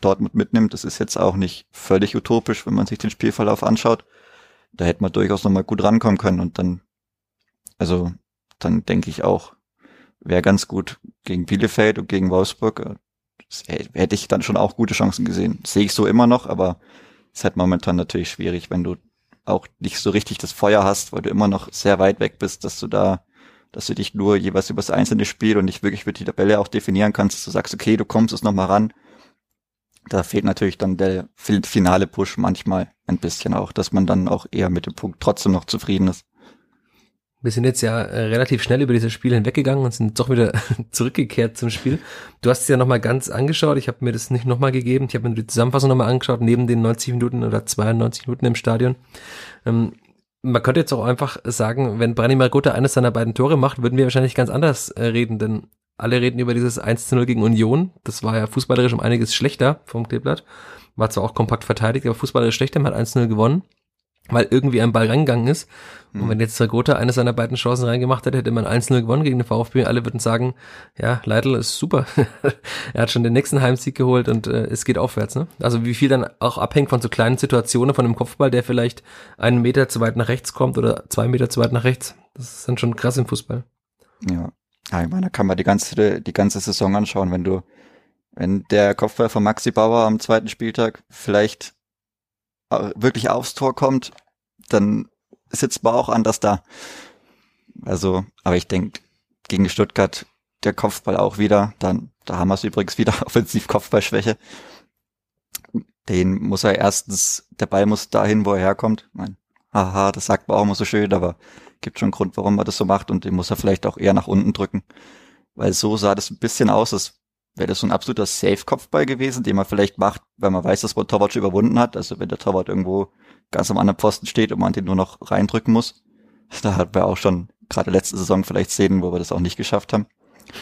Dortmund mitnimmt, das ist jetzt auch nicht völlig utopisch, wenn man sich den Spielverlauf anschaut. Da hätte man durchaus nochmal gut rankommen können und dann, also dann denke ich auch, wäre ganz gut gegen Bielefeld und gegen Wolfsburg. hätte ich dann schon auch gute Chancen gesehen. Sehe ich so immer noch, aber es ist halt momentan natürlich schwierig, wenn du auch nicht so richtig das Feuer hast, weil du immer noch sehr weit weg bist, dass du da, dass du dich nur jeweils über das einzelne Spiel und nicht wirklich für die Tabelle auch definieren kannst, dass du sagst, okay, du kommst es nochmal ran. Da fehlt natürlich dann der finale Push manchmal ein bisschen auch, dass man dann auch eher mit dem Punkt trotzdem noch zufrieden ist. Wir sind jetzt ja äh, relativ schnell über dieses Spiel hinweggegangen und sind doch wieder zurückgekehrt zum Spiel. Du hast es ja nochmal ganz angeschaut. Ich habe mir das nicht nochmal gegeben. Ich habe mir die Zusammenfassung nochmal angeschaut, neben den 90 Minuten oder 92 Minuten im Stadion. Ähm, man könnte jetzt auch einfach sagen, wenn Brani Margota eines seiner beiden Tore macht, würden wir wahrscheinlich ganz anders äh, reden, denn alle reden über dieses 1 zu 0 gegen Union. Das war ja fußballerisch um einiges schlechter vom Kleeblatt. War zwar auch kompakt verteidigt, aber fußballerisch schlechter. Man hat 1 zu 0 gewonnen weil irgendwie ein Ball reingegangen ist. Und hm. wenn jetzt Zagota eine seiner beiden Chancen reingemacht hätte, hätte man 1-0 gewonnen gegen den VfB. Alle würden sagen, ja, Leitl ist super. er hat schon den nächsten Heimsieg geholt und äh, es geht aufwärts. Ne? Also wie viel dann auch abhängt von so kleinen Situationen, von einem Kopfball, der vielleicht einen Meter zu weit nach rechts kommt oder zwei Meter zu weit nach rechts. Das ist dann schon krass im Fußball. Ja, ja ich meine, da kann man die ganze, die ganze Saison anschauen, wenn du, wenn der Kopfball von Maxi Bauer am zweiten Spieltag vielleicht wirklich aufs Tor kommt, dann sitzt man auch anders da. Also, aber ich denke, gegen Stuttgart der Kopfball auch wieder. Dann, da haben wir es übrigens wieder offensiv Kopfballschwäche. Den muss er erstens, der Ball muss dahin, wo er herkommt. Mein, haha, das sagt man auch immer so schön, aber gibt schon einen Grund, warum man das so macht und den muss er vielleicht auch eher nach unten drücken. Weil so sah das ein bisschen aus, als wäre das so ein absoluter Safe-Kopfball gewesen, den man vielleicht macht, weil man weiß, dass man Torwart schon überwunden hat. Also wenn der Torwart irgendwo ganz am anderen Posten steht und man den nur noch reindrücken muss. Da hatten wir auch schon gerade letzte Saison vielleicht Szenen, wo wir das auch nicht geschafft haben.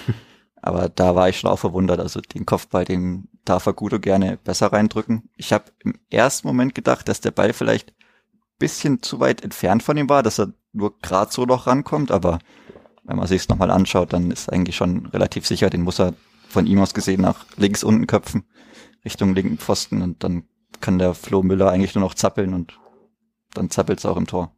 Aber da war ich schon auch verwundert. Also den Kopfball, den darf er gut und gerne besser reindrücken. Ich habe im ersten Moment gedacht, dass der Ball vielleicht bisschen zu weit entfernt von ihm war, dass er nur gerade so noch rankommt. Aber wenn man sich es nochmal anschaut, dann ist eigentlich schon relativ sicher, den muss er von ihm aus gesehen nach links unten köpfen, Richtung linken Pfosten und dann kann der Flo Müller eigentlich nur noch zappeln und dann zappelt es auch im Tor.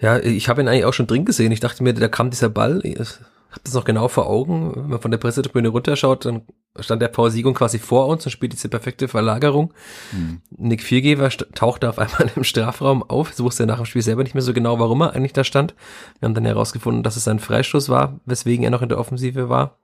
Ja, ich habe ihn eigentlich auch schon drin gesehen. Ich dachte mir, da kam dieser Ball. Ich habe das noch genau vor Augen. Wenn man von der Pressetribüne runterschaut, dann stand der Paul Siegung quasi vor uns und spielt diese perfekte Verlagerung. Mhm. Nick Viergeber tauchte auf einmal im Strafraum auf. So wusste er nach dem Spiel selber nicht mehr so genau, warum er eigentlich da stand. Wir haben dann herausgefunden, dass es ein Freistoß war, weswegen er noch in der Offensive war.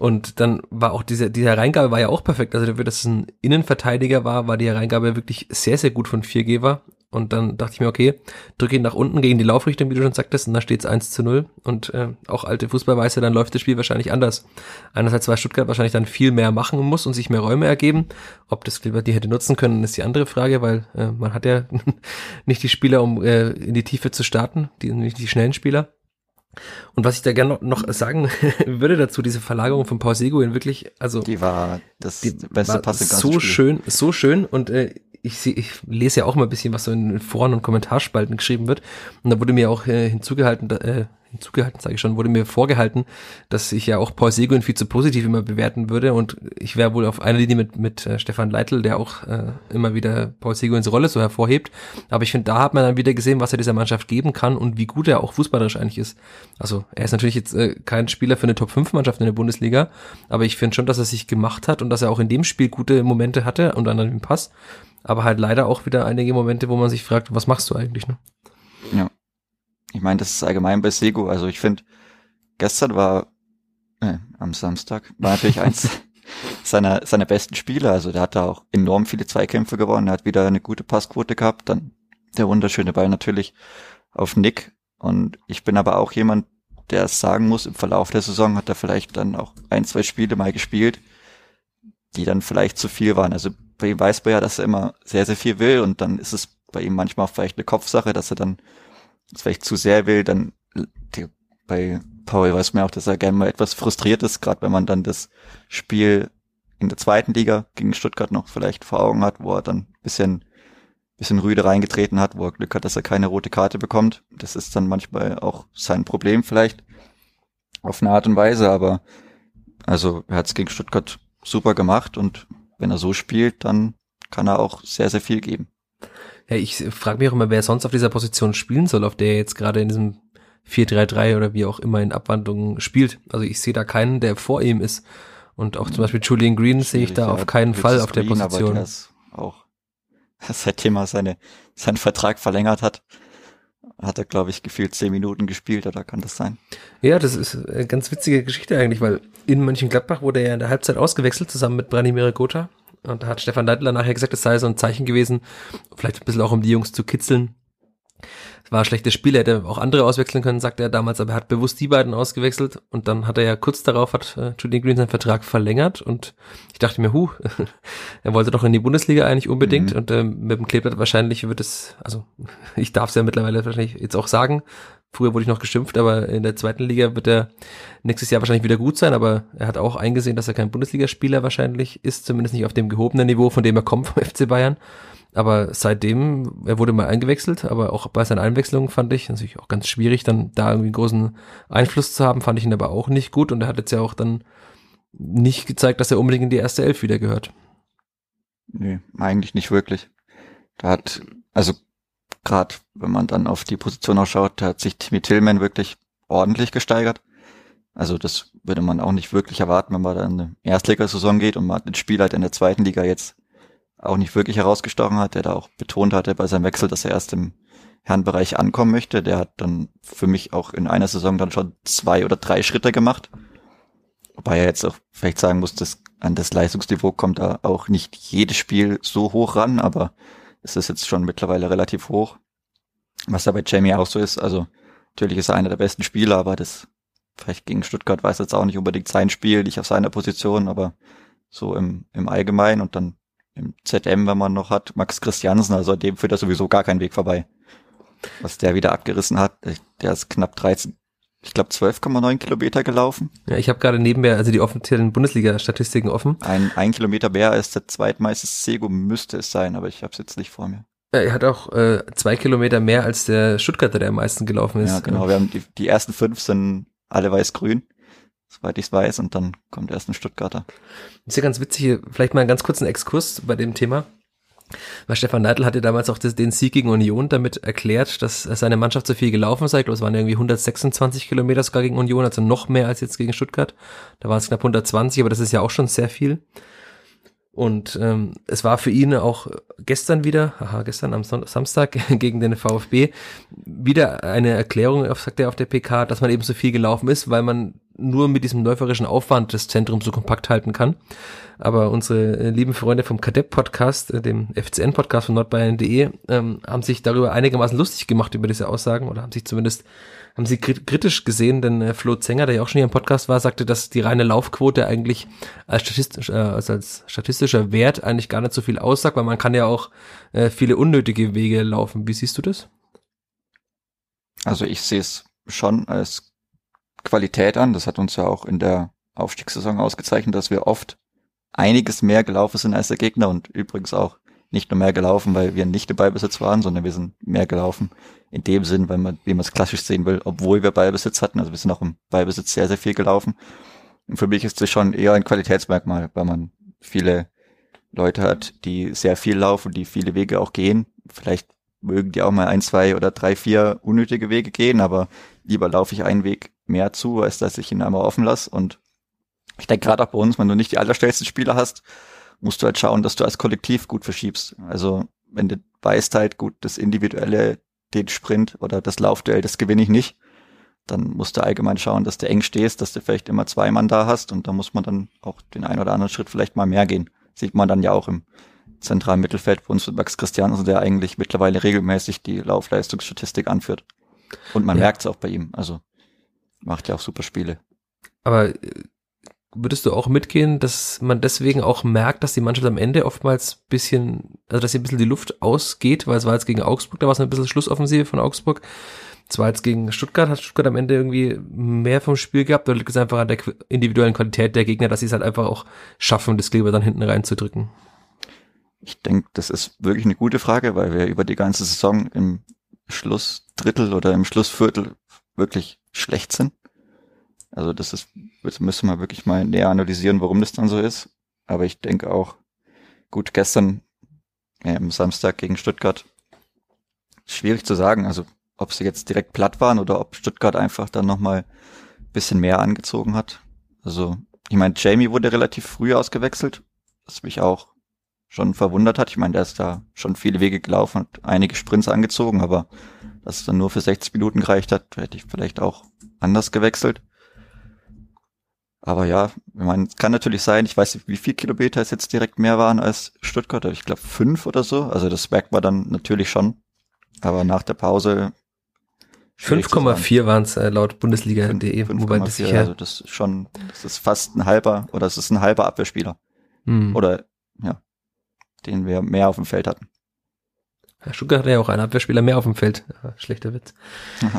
Und dann war auch diese, diese Reingabe war ja auch perfekt. Also dafür, dass es ein Innenverteidiger war, war die Reingabe wirklich sehr, sehr gut von Viergeber. Und dann dachte ich mir, okay, drücke ihn nach unten gegen die Laufrichtung, wie du schon sagtest, und da steht es 1 zu 0. Und äh, auch alte Fußballweise, dann läuft das Spiel wahrscheinlich anders. Einerseits, weil Stuttgart wahrscheinlich dann viel mehr machen muss und sich mehr Räume ergeben. Ob das die hätte nutzen können, ist die andere Frage, weil äh, man hat ja nicht die Spieler, um äh, in die Tiefe zu starten, die, nicht die schnellen Spieler. Und was ich da gerne noch, sagen würde dazu, diese Verlagerung von Paul Seguin wirklich, also die war das die beste Pass so schön, so schön und äh, ich, seh, ich lese ja auch mal ein bisschen, was so in Foren und Kommentarspalten geschrieben wird. Und da wurde mir auch äh, hinzugehalten, äh, hinzugehalten, sage ich schon, wurde mir vorgehalten, dass ich ja auch Paul Seguin viel zu positiv immer bewerten würde und ich wäre wohl auf einer Linie mit, mit äh, Stefan Leitl, der auch äh, immer wieder Paul Seguins Rolle so hervorhebt. Aber ich finde, da hat man dann wieder gesehen, was er dieser Mannschaft geben kann und wie gut er auch fußballerisch eigentlich ist. Also er ist natürlich jetzt äh, kein Spieler für eine Top-5-Mannschaft in der Bundesliga, aber ich finde schon, dass er sich gemacht hat und dass er auch in dem Spiel gute Momente hatte, unter anderem im Pass. Aber halt leider auch wieder einige Momente, wo man sich fragt, was machst du eigentlich? Ne? Ja. Ich meine, das ist allgemein bei Sego. Also ich finde, gestern war, äh, am Samstag, war natürlich eins seiner, seiner besten Spiele. Also der hat da auch enorm viele Zweikämpfe gewonnen. Er hat wieder eine gute Passquote gehabt. Dann der wunderschöne Ball natürlich auf Nick. Und ich bin aber auch jemand, der sagen muss, im Verlauf der Saison hat er vielleicht dann auch ein, zwei Spiele mal gespielt, die dann vielleicht zu viel waren. Also bei ihm weiß man ja, dass er immer sehr, sehr viel will und dann ist es bei ihm manchmal vielleicht eine Kopfsache, dass er dann es vielleicht zu sehr will, dann die, bei Paul weiß man auch, dass er gerne mal etwas frustriert ist, gerade wenn man dann das Spiel in der zweiten Liga gegen Stuttgart noch vielleicht vor Augen hat, wo er dann bisschen bisschen rüde reingetreten hat, wo er Glück hat, dass er keine rote Karte bekommt. Das ist dann manchmal auch sein Problem vielleicht auf eine Art und Weise, aber also er hat es gegen Stuttgart super gemacht und wenn er so spielt, dann kann er auch sehr, sehr viel geben. Ja, ich frage mich auch immer, wer sonst auf dieser Position spielen soll, auf der er jetzt gerade in diesem 4-3-3 oder wie auch immer in Abwandlungen spielt. Also ich sehe da keinen, der vor ihm ist. Und auch zum Beispiel Julian Green sehe ich da ja, auf keinen Fall auf der Green, Position. Aber der ist auch seitdem er seine, seinen Vertrag verlängert hat, hat er, glaube ich, gefühlt zehn Minuten gespielt, oder kann das sein? Ja, das ist eine ganz witzige Geschichte eigentlich, weil in Mönchengladbach wurde er ja in der Halbzeit ausgewechselt, zusammen mit Branimir Gotha. Und da hat Stefan Leitler nachher gesagt, es sei so ein Zeichen gewesen, vielleicht ein bisschen auch um die Jungs zu kitzeln. War ein schlechtes Spiel, er hätte auch andere auswechseln können, sagte er damals, aber er hat bewusst die beiden ausgewechselt und dann hat er ja kurz darauf, hat äh, Julian Green seinen Vertrag verlängert und ich dachte mir, hu, er wollte doch in die Bundesliga eigentlich unbedingt mhm. und ähm, mit dem Kleeblatt wahrscheinlich wird es, also ich darf es ja mittlerweile wahrscheinlich jetzt auch sagen, Früher wurde ich noch geschimpft, aber in der zweiten Liga wird er nächstes Jahr wahrscheinlich wieder gut sein, aber er hat auch eingesehen, dass er kein Bundesligaspieler wahrscheinlich ist, zumindest nicht auf dem gehobenen Niveau, von dem er kommt vom FC Bayern. Aber seitdem, er wurde mal eingewechselt, aber auch bei seinen Einwechslungen fand ich natürlich auch ganz schwierig, dann da irgendwie großen Einfluss zu haben, fand ich ihn aber auch nicht gut und er hat jetzt ja auch dann nicht gezeigt, dass er unbedingt in die erste Elf wieder gehört. Nee, eigentlich nicht wirklich. Da hat, also gerade wenn man dann auf die Position auch schaut, hat sich Timmy Tillman wirklich ordentlich gesteigert. Also das würde man auch nicht wirklich erwarten, wenn man dann in eine Erstligasaison geht und man den Spieler halt in der zweiten Liga jetzt auch nicht wirklich herausgestochen hat, der da auch betont hatte bei seinem Wechsel, dass er erst im Herrenbereich ankommen möchte. Der hat dann für mich auch in einer Saison dann schon zwei oder drei Schritte gemacht. Wobei er jetzt auch vielleicht sagen muss, dass an das Leistungsniveau kommt da auch nicht jedes Spiel so hoch ran, aber ist es jetzt schon mittlerweile relativ hoch. Was da bei Jamie auch so ist, also natürlich ist er einer der besten Spieler, aber das vielleicht gegen Stuttgart weiß jetzt auch nicht unbedingt sein Spiel, nicht auf seiner Position, aber so im, im Allgemeinen und dann im ZM, wenn man noch hat, Max Christiansen, also dem führt er sowieso gar keinen Weg vorbei. Was der wieder abgerissen hat, der ist knapp 13, ich glaube 12,9 Kilometer gelaufen. Ja, ich habe gerade nebenher also die offiziellen Bundesliga-Statistiken offen. Ein, ein Kilometer mehr als der zweitmeiste Sego müsste es sein, aber ich habe es jetzt nicht vor mir. Ja, er hat auch äh, zwei Kilometer mehr als der Stuttgarter, der am meisten gelaufen ist. Ja, genau. Wir haben die, die ersten fünf sind alle weiß-grün, soweit ich weiß, und dann kommt erst ein Stuttgarter. Das ist ja ganz witzig, vielleicht mal einen ganz kurzen Exkurs bei dem Thema. Weil Stefan Neidl hatte damals auch das, den Sieg gegen Union damit erklärt, dass seine Mannschaft so viel gelaufen sei. Ich glaube, es waren irgendwie 126 Kilometer sogar gegen Union, also noch mehr als jetzt gegen Stuttgart. Da waren es knapp 120, aber das ist ja auch schon sehr viel. Und ähm, es war für ihn auch gestern wieder, haha, gestern am Son Samstag gegen den VfB, wieder eine Erklärung, sagt er auf der PK, dass man eben so viel gelaufen ist, weil man nur mit diesem läuferischen Aufwand das Zentrum so kompakt halten kann. Aber unsere äh, lieben Freunde vom Kadepp-Podcast, äh, dem FCN-Podcast von nordbayern.de, ähm, haben sich darüber einigermaßen lustig gemacht über diese Aussagen oder haben sich zumindest haben sie kritisch gesehen, denn äh, Flo Zenger, der ja auch schon hier im Podcast war, sagte, dass die reine Laufquote eigentlich als, statistisch, äh, als statistischer Wert eigentlich gar nicht so viel aussagt, weil man kann ja auch äh, viele unnötige Wege laufen. Wie siehst du das? Also ich sehe es schon als Qualität an. Das hat uns ja auch in der Aufstiegssaison ausgezeichnet, dass wir oft einiges mehr gelaufen sind als der Gegner und übrigens auch nicht nur mehr gelaufen, weil wir nicht im Ballbesitz waren, sondern wir sind mehr gelaufen in dem Sinn, weil man, wie man es klassisch sehen will, obwohl wir Ballbesitz hatten. Also wir sind auch im Ballbesitz sehr, sehr viel gelaufen. Und für mich ist das schon eher ein Qualitätsmerkmal, weil man viele Leute hat, die sehr viel laufen, die viele Wege auch gehen. Vielleicht mögen die auch mal ein, zwei oder drei, vier unnötige Wege gehen, aber lieber laufe ich einen Weg mehr zu, als dass ich ihn einmal offen lasse. Und ich denke gerade auch bei uns, wenn du nicht die allerstellsten Spieler hast, musst du halt schauen, dass du als Kollektiv gut verschiebst. Also wenn du weißt halt gut, das individuelle, den Sprint oder das Laufduell, das gewinne ich nicht, dann musst du allgemein schauen, dass du eng stehst, dass du vielleicht immer zwei Mann da hast und da muss man dann auch den einen oder anderen Schritt vielleicht mal mehr gehen. Sieht man dann ja auch im zentralen Mittelfeld bei uns mit Max Christiansen, der eigentlich mittlerweile regelmäßig die Laufleistungsstatistik anführt. Und man ja. merkt es auch bei ihm. Also macht ja auch super Spiele. Aber äh, würdest du auch mitgehen, dass man deswegen auch merkt, dass die Mannschaft am Ende oftmals bisschen, also dass hier ein bisschen die Luft ausgeht, weil es war jetzt gegen Augsburg, da war es ein bisschen Schlussoffensive von Augsburg. Es war jetzt gegen Stuttgart, hat Stuttgart am Ende irgendwie mehr vom Spiel gehabt, oder liegt es einfach an der individuellen Qualität der Gegner, dass sie es halt einfach auch schaffen, das Kleber dann hinten reinzudrücken? Ich denke, das ist wirklich eine gute Frage, weil wir über die ganze Saison im Schlussdrittel oder im Schlussviertel wirklich schlecht sind. Also das ist, das müssen wir wirklich mal näher analysieren, warum das dann so ist. Aber ich denke auch, gut, gestern ja, am Samstag gegen Stuttgart, schwierig zu sagen. Also ob sie jetzt direkt platt waren oder ob Stuttgart einfach dann nochmal bisschen mehr angezogen hat. Also, ich meine, Jamie wurde relativ früh ausgewechselt, was mich auch schon verwundert hat. Ich meine, der ist da schon viele Wege gelaufen und einige Sprints angezogen, aber dass es dann nur für 60 Minuten gereicht hat, hätte ich vielleicht auch anders gewechselt. Aber ja, ich meine, es kann natürlich sein, ich weiß nicht, wie viel Kilometer es jetzt direkt mehr waren als Stuttgart, ich glaube fünf oder so. Also das merkt man dann natürlich schon. Aber nach der Pause 5,4 waren es äh, laut Bundesliga.de, wobei das sicher. Also das ist schon, das ist fast ein halber oder es ist ein halber Abwehrspieler. Hm. Oder ja, den wir mehr auf dem Feld hatten. Herr Stuttgart hatte ja auch einen Abwehrspieler mehr auf dem Feld. Ja, schlechter Witz.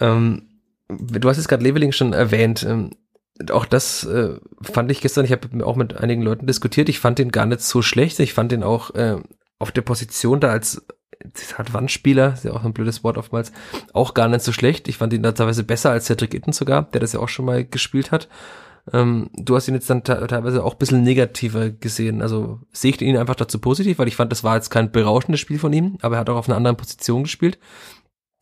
ähm, du hast es gerade Leveling schon erwähnt. Ähm, auch das äh, fand ich gestern, ich habe auch mit einigen Leuten diskutiert, ich fand den gar nicht so schlecht. Ich fand den auch äh, auf der Position da als Zitat Wandspieler, ist ja auch ein blödes Wort oftmals, auch gar nicht so schlecht. Ich fand ihn da teilweise besser als Cedric Itten sogar, der das ja auch schon mal gespielt hat. Ähm, du hast ihn jetzt dann teilweise auch ein bisschen negativer gesehen. Also sehe ich ihn einfach dazu positiv, weil ich fand, das war jetzt kein berauschendes Spiel von ihm, aber er hat auch auf einer anderen Position gespielt.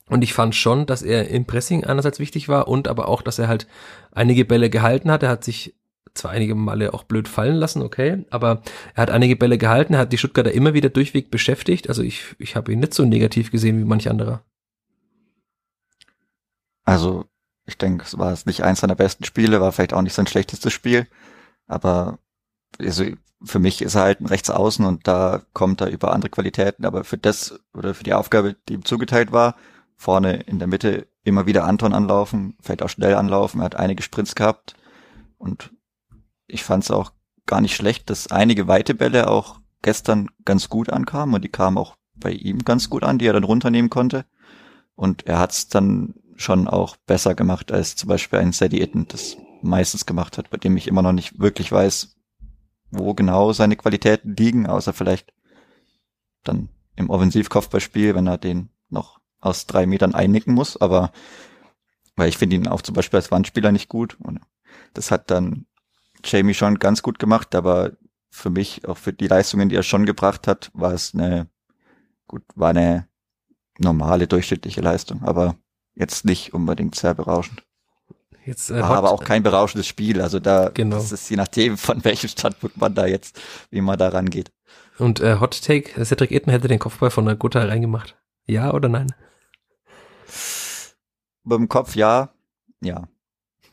Und ich fand schon, dass er im Pressing einerseits wichtig war und aber auch, dass er halt einige Bälle gehalten hat. Er hat sich zwar einige Male auch blöd fallen lassen, okay, aber er hat einige Bälle gehalten, er hat die Stuttgarter immer wieder durchweg beschäftigt. Also ich, ich habe ihn nicht so negativ gesehen wie manch anderer. Also ich denke, es war es nicht eins seiner besten Spiele, war vielleicht auch nicht sein schlechtestes Spiel, aber also für mich ist er halt ein Rechtsaußen und da kommt er über andere Qualitäten, aber für das oder für die Aufgabe, die ihm zugeteilt war, vorne in der Mitte immer wieder Anton anlaufen, vielleicht auch schnell anlaufen, er hat einige Sprints gehabt. Und ich fand es auch gar nicht schlecht, dass einige weite Bälle auch gestern ganz gut ankamen. Und die kamen auch bei ihm ganz gut an, die er dann runternehmen konnte. Und er hat es dann schon auch besser gemacht als zum Beispiel ein Sadie Itten das meistens gemacht hat, bei dem ich immer noch nicht wirklich weiß, wo genau seine Qualitäten liegen, außer vielleicht dann im Offensivkopfballspiel, wenn er den noch aus drei Metern einnicken muss, aber weil ich finde ihn auch zum Beispiel als Wandspieler nicht gut und das hat dann Jamie schon ganz gut gemacht, aber für mich, auch für die Leistungen, die er schon gebracht hat, war es eine, gut, war eine normale, durchschnittliche Leistung, aber jetzt nicht unbedingt sehr berauschend. Jetzt, äh, war aber auch kein berauschendes Spiel, also da genau. das ist je nachdem, von welchem Standpunkt man da jetzt, wie man da rangeht. Und äh, Hot Take, Cedric Eden hätte den Kopfball von der Gutta reingemacht. Ja oder nein? Beim Kopf ja, ja.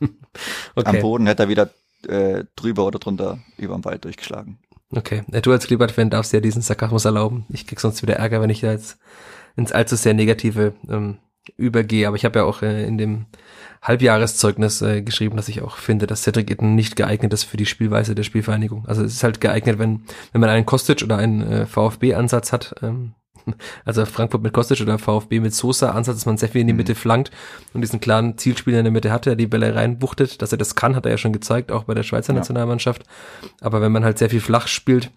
okay. Am Boden hätte er wieder äh, drüber oder drunter über den Wald durchgeschlagen. Okay, du als Klippert-Fan darfst ja diesen Sarkasmus erlauben. Ich krieg sonst wieder Ärger, wenn ich da jetzt ins allzu sehr Negative ähm, übergehe. Aber ich habe ja auch äh, in dem Halbjahreszeugnis äh, geschrieben, dass ich auch finde, dass Cedric Itten nicht geeignet ist für die Spielweise der Spielvereinigung. Also es ist halt geeignet, wenn, wenn man einen Kostic oder einen äh, VfB-Ansatz hat, ähm, also Frankfurt mit Kostic oder VfB mit Sosa Ansatz, dass man sehr viel in die mhm. Mitte flankt und diesen klaren Zielspieler in der Mitte hat, der die Bälle reinbuchtet, dass er das kann, hat er ja schon gezeigt, auch bei der Schweizer ja. Nationalmannschaft. Aber wenn man halt sehr viel flach spielt,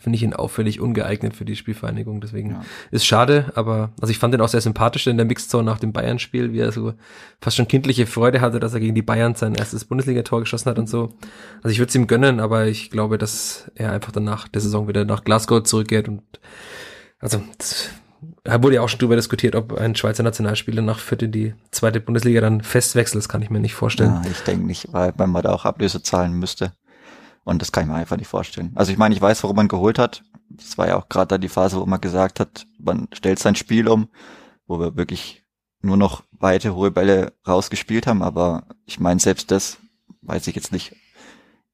finde ich ihn auffällig ungeeignet für die Spielvereinigung. Deswegen ja. ist schade, aber also ich fand ihn auch sehr sympathisch in der Mixzone nach dem Bayern-Spiel, wie er so fast schon kindliche Freude hatte, dass er gegen die Bayern sein erstes Bundesligator geschossen hat und so. Also ich würde es ihm gönnen, aber ich glaube, dass er einfach danach der Saison wieder nach Glasgow zurückkehrt und also das, wurde ja auch schon darüber diskutiert, ob ein Schweizer Nationalspieler nach Fürth in die zweite Bundesliga dann festwechselt. Das kann ich mir nicht vorstellen. Ja, ich denke nicht, weil man da auch Ablöse zahlen müsste. Und das kann ich mir einfach nicht vorstellen. Also ich meine, ich weiß, warum man geholt hat. Das war ja auch gerade da die Phase, wo man gesagt hat, man stellt sein Spiel um, wo wir wirklich nur noch weite, hohe Bälle rausgespielt haben. Aber ich meine, selbst das weiß ich jetzt nicht.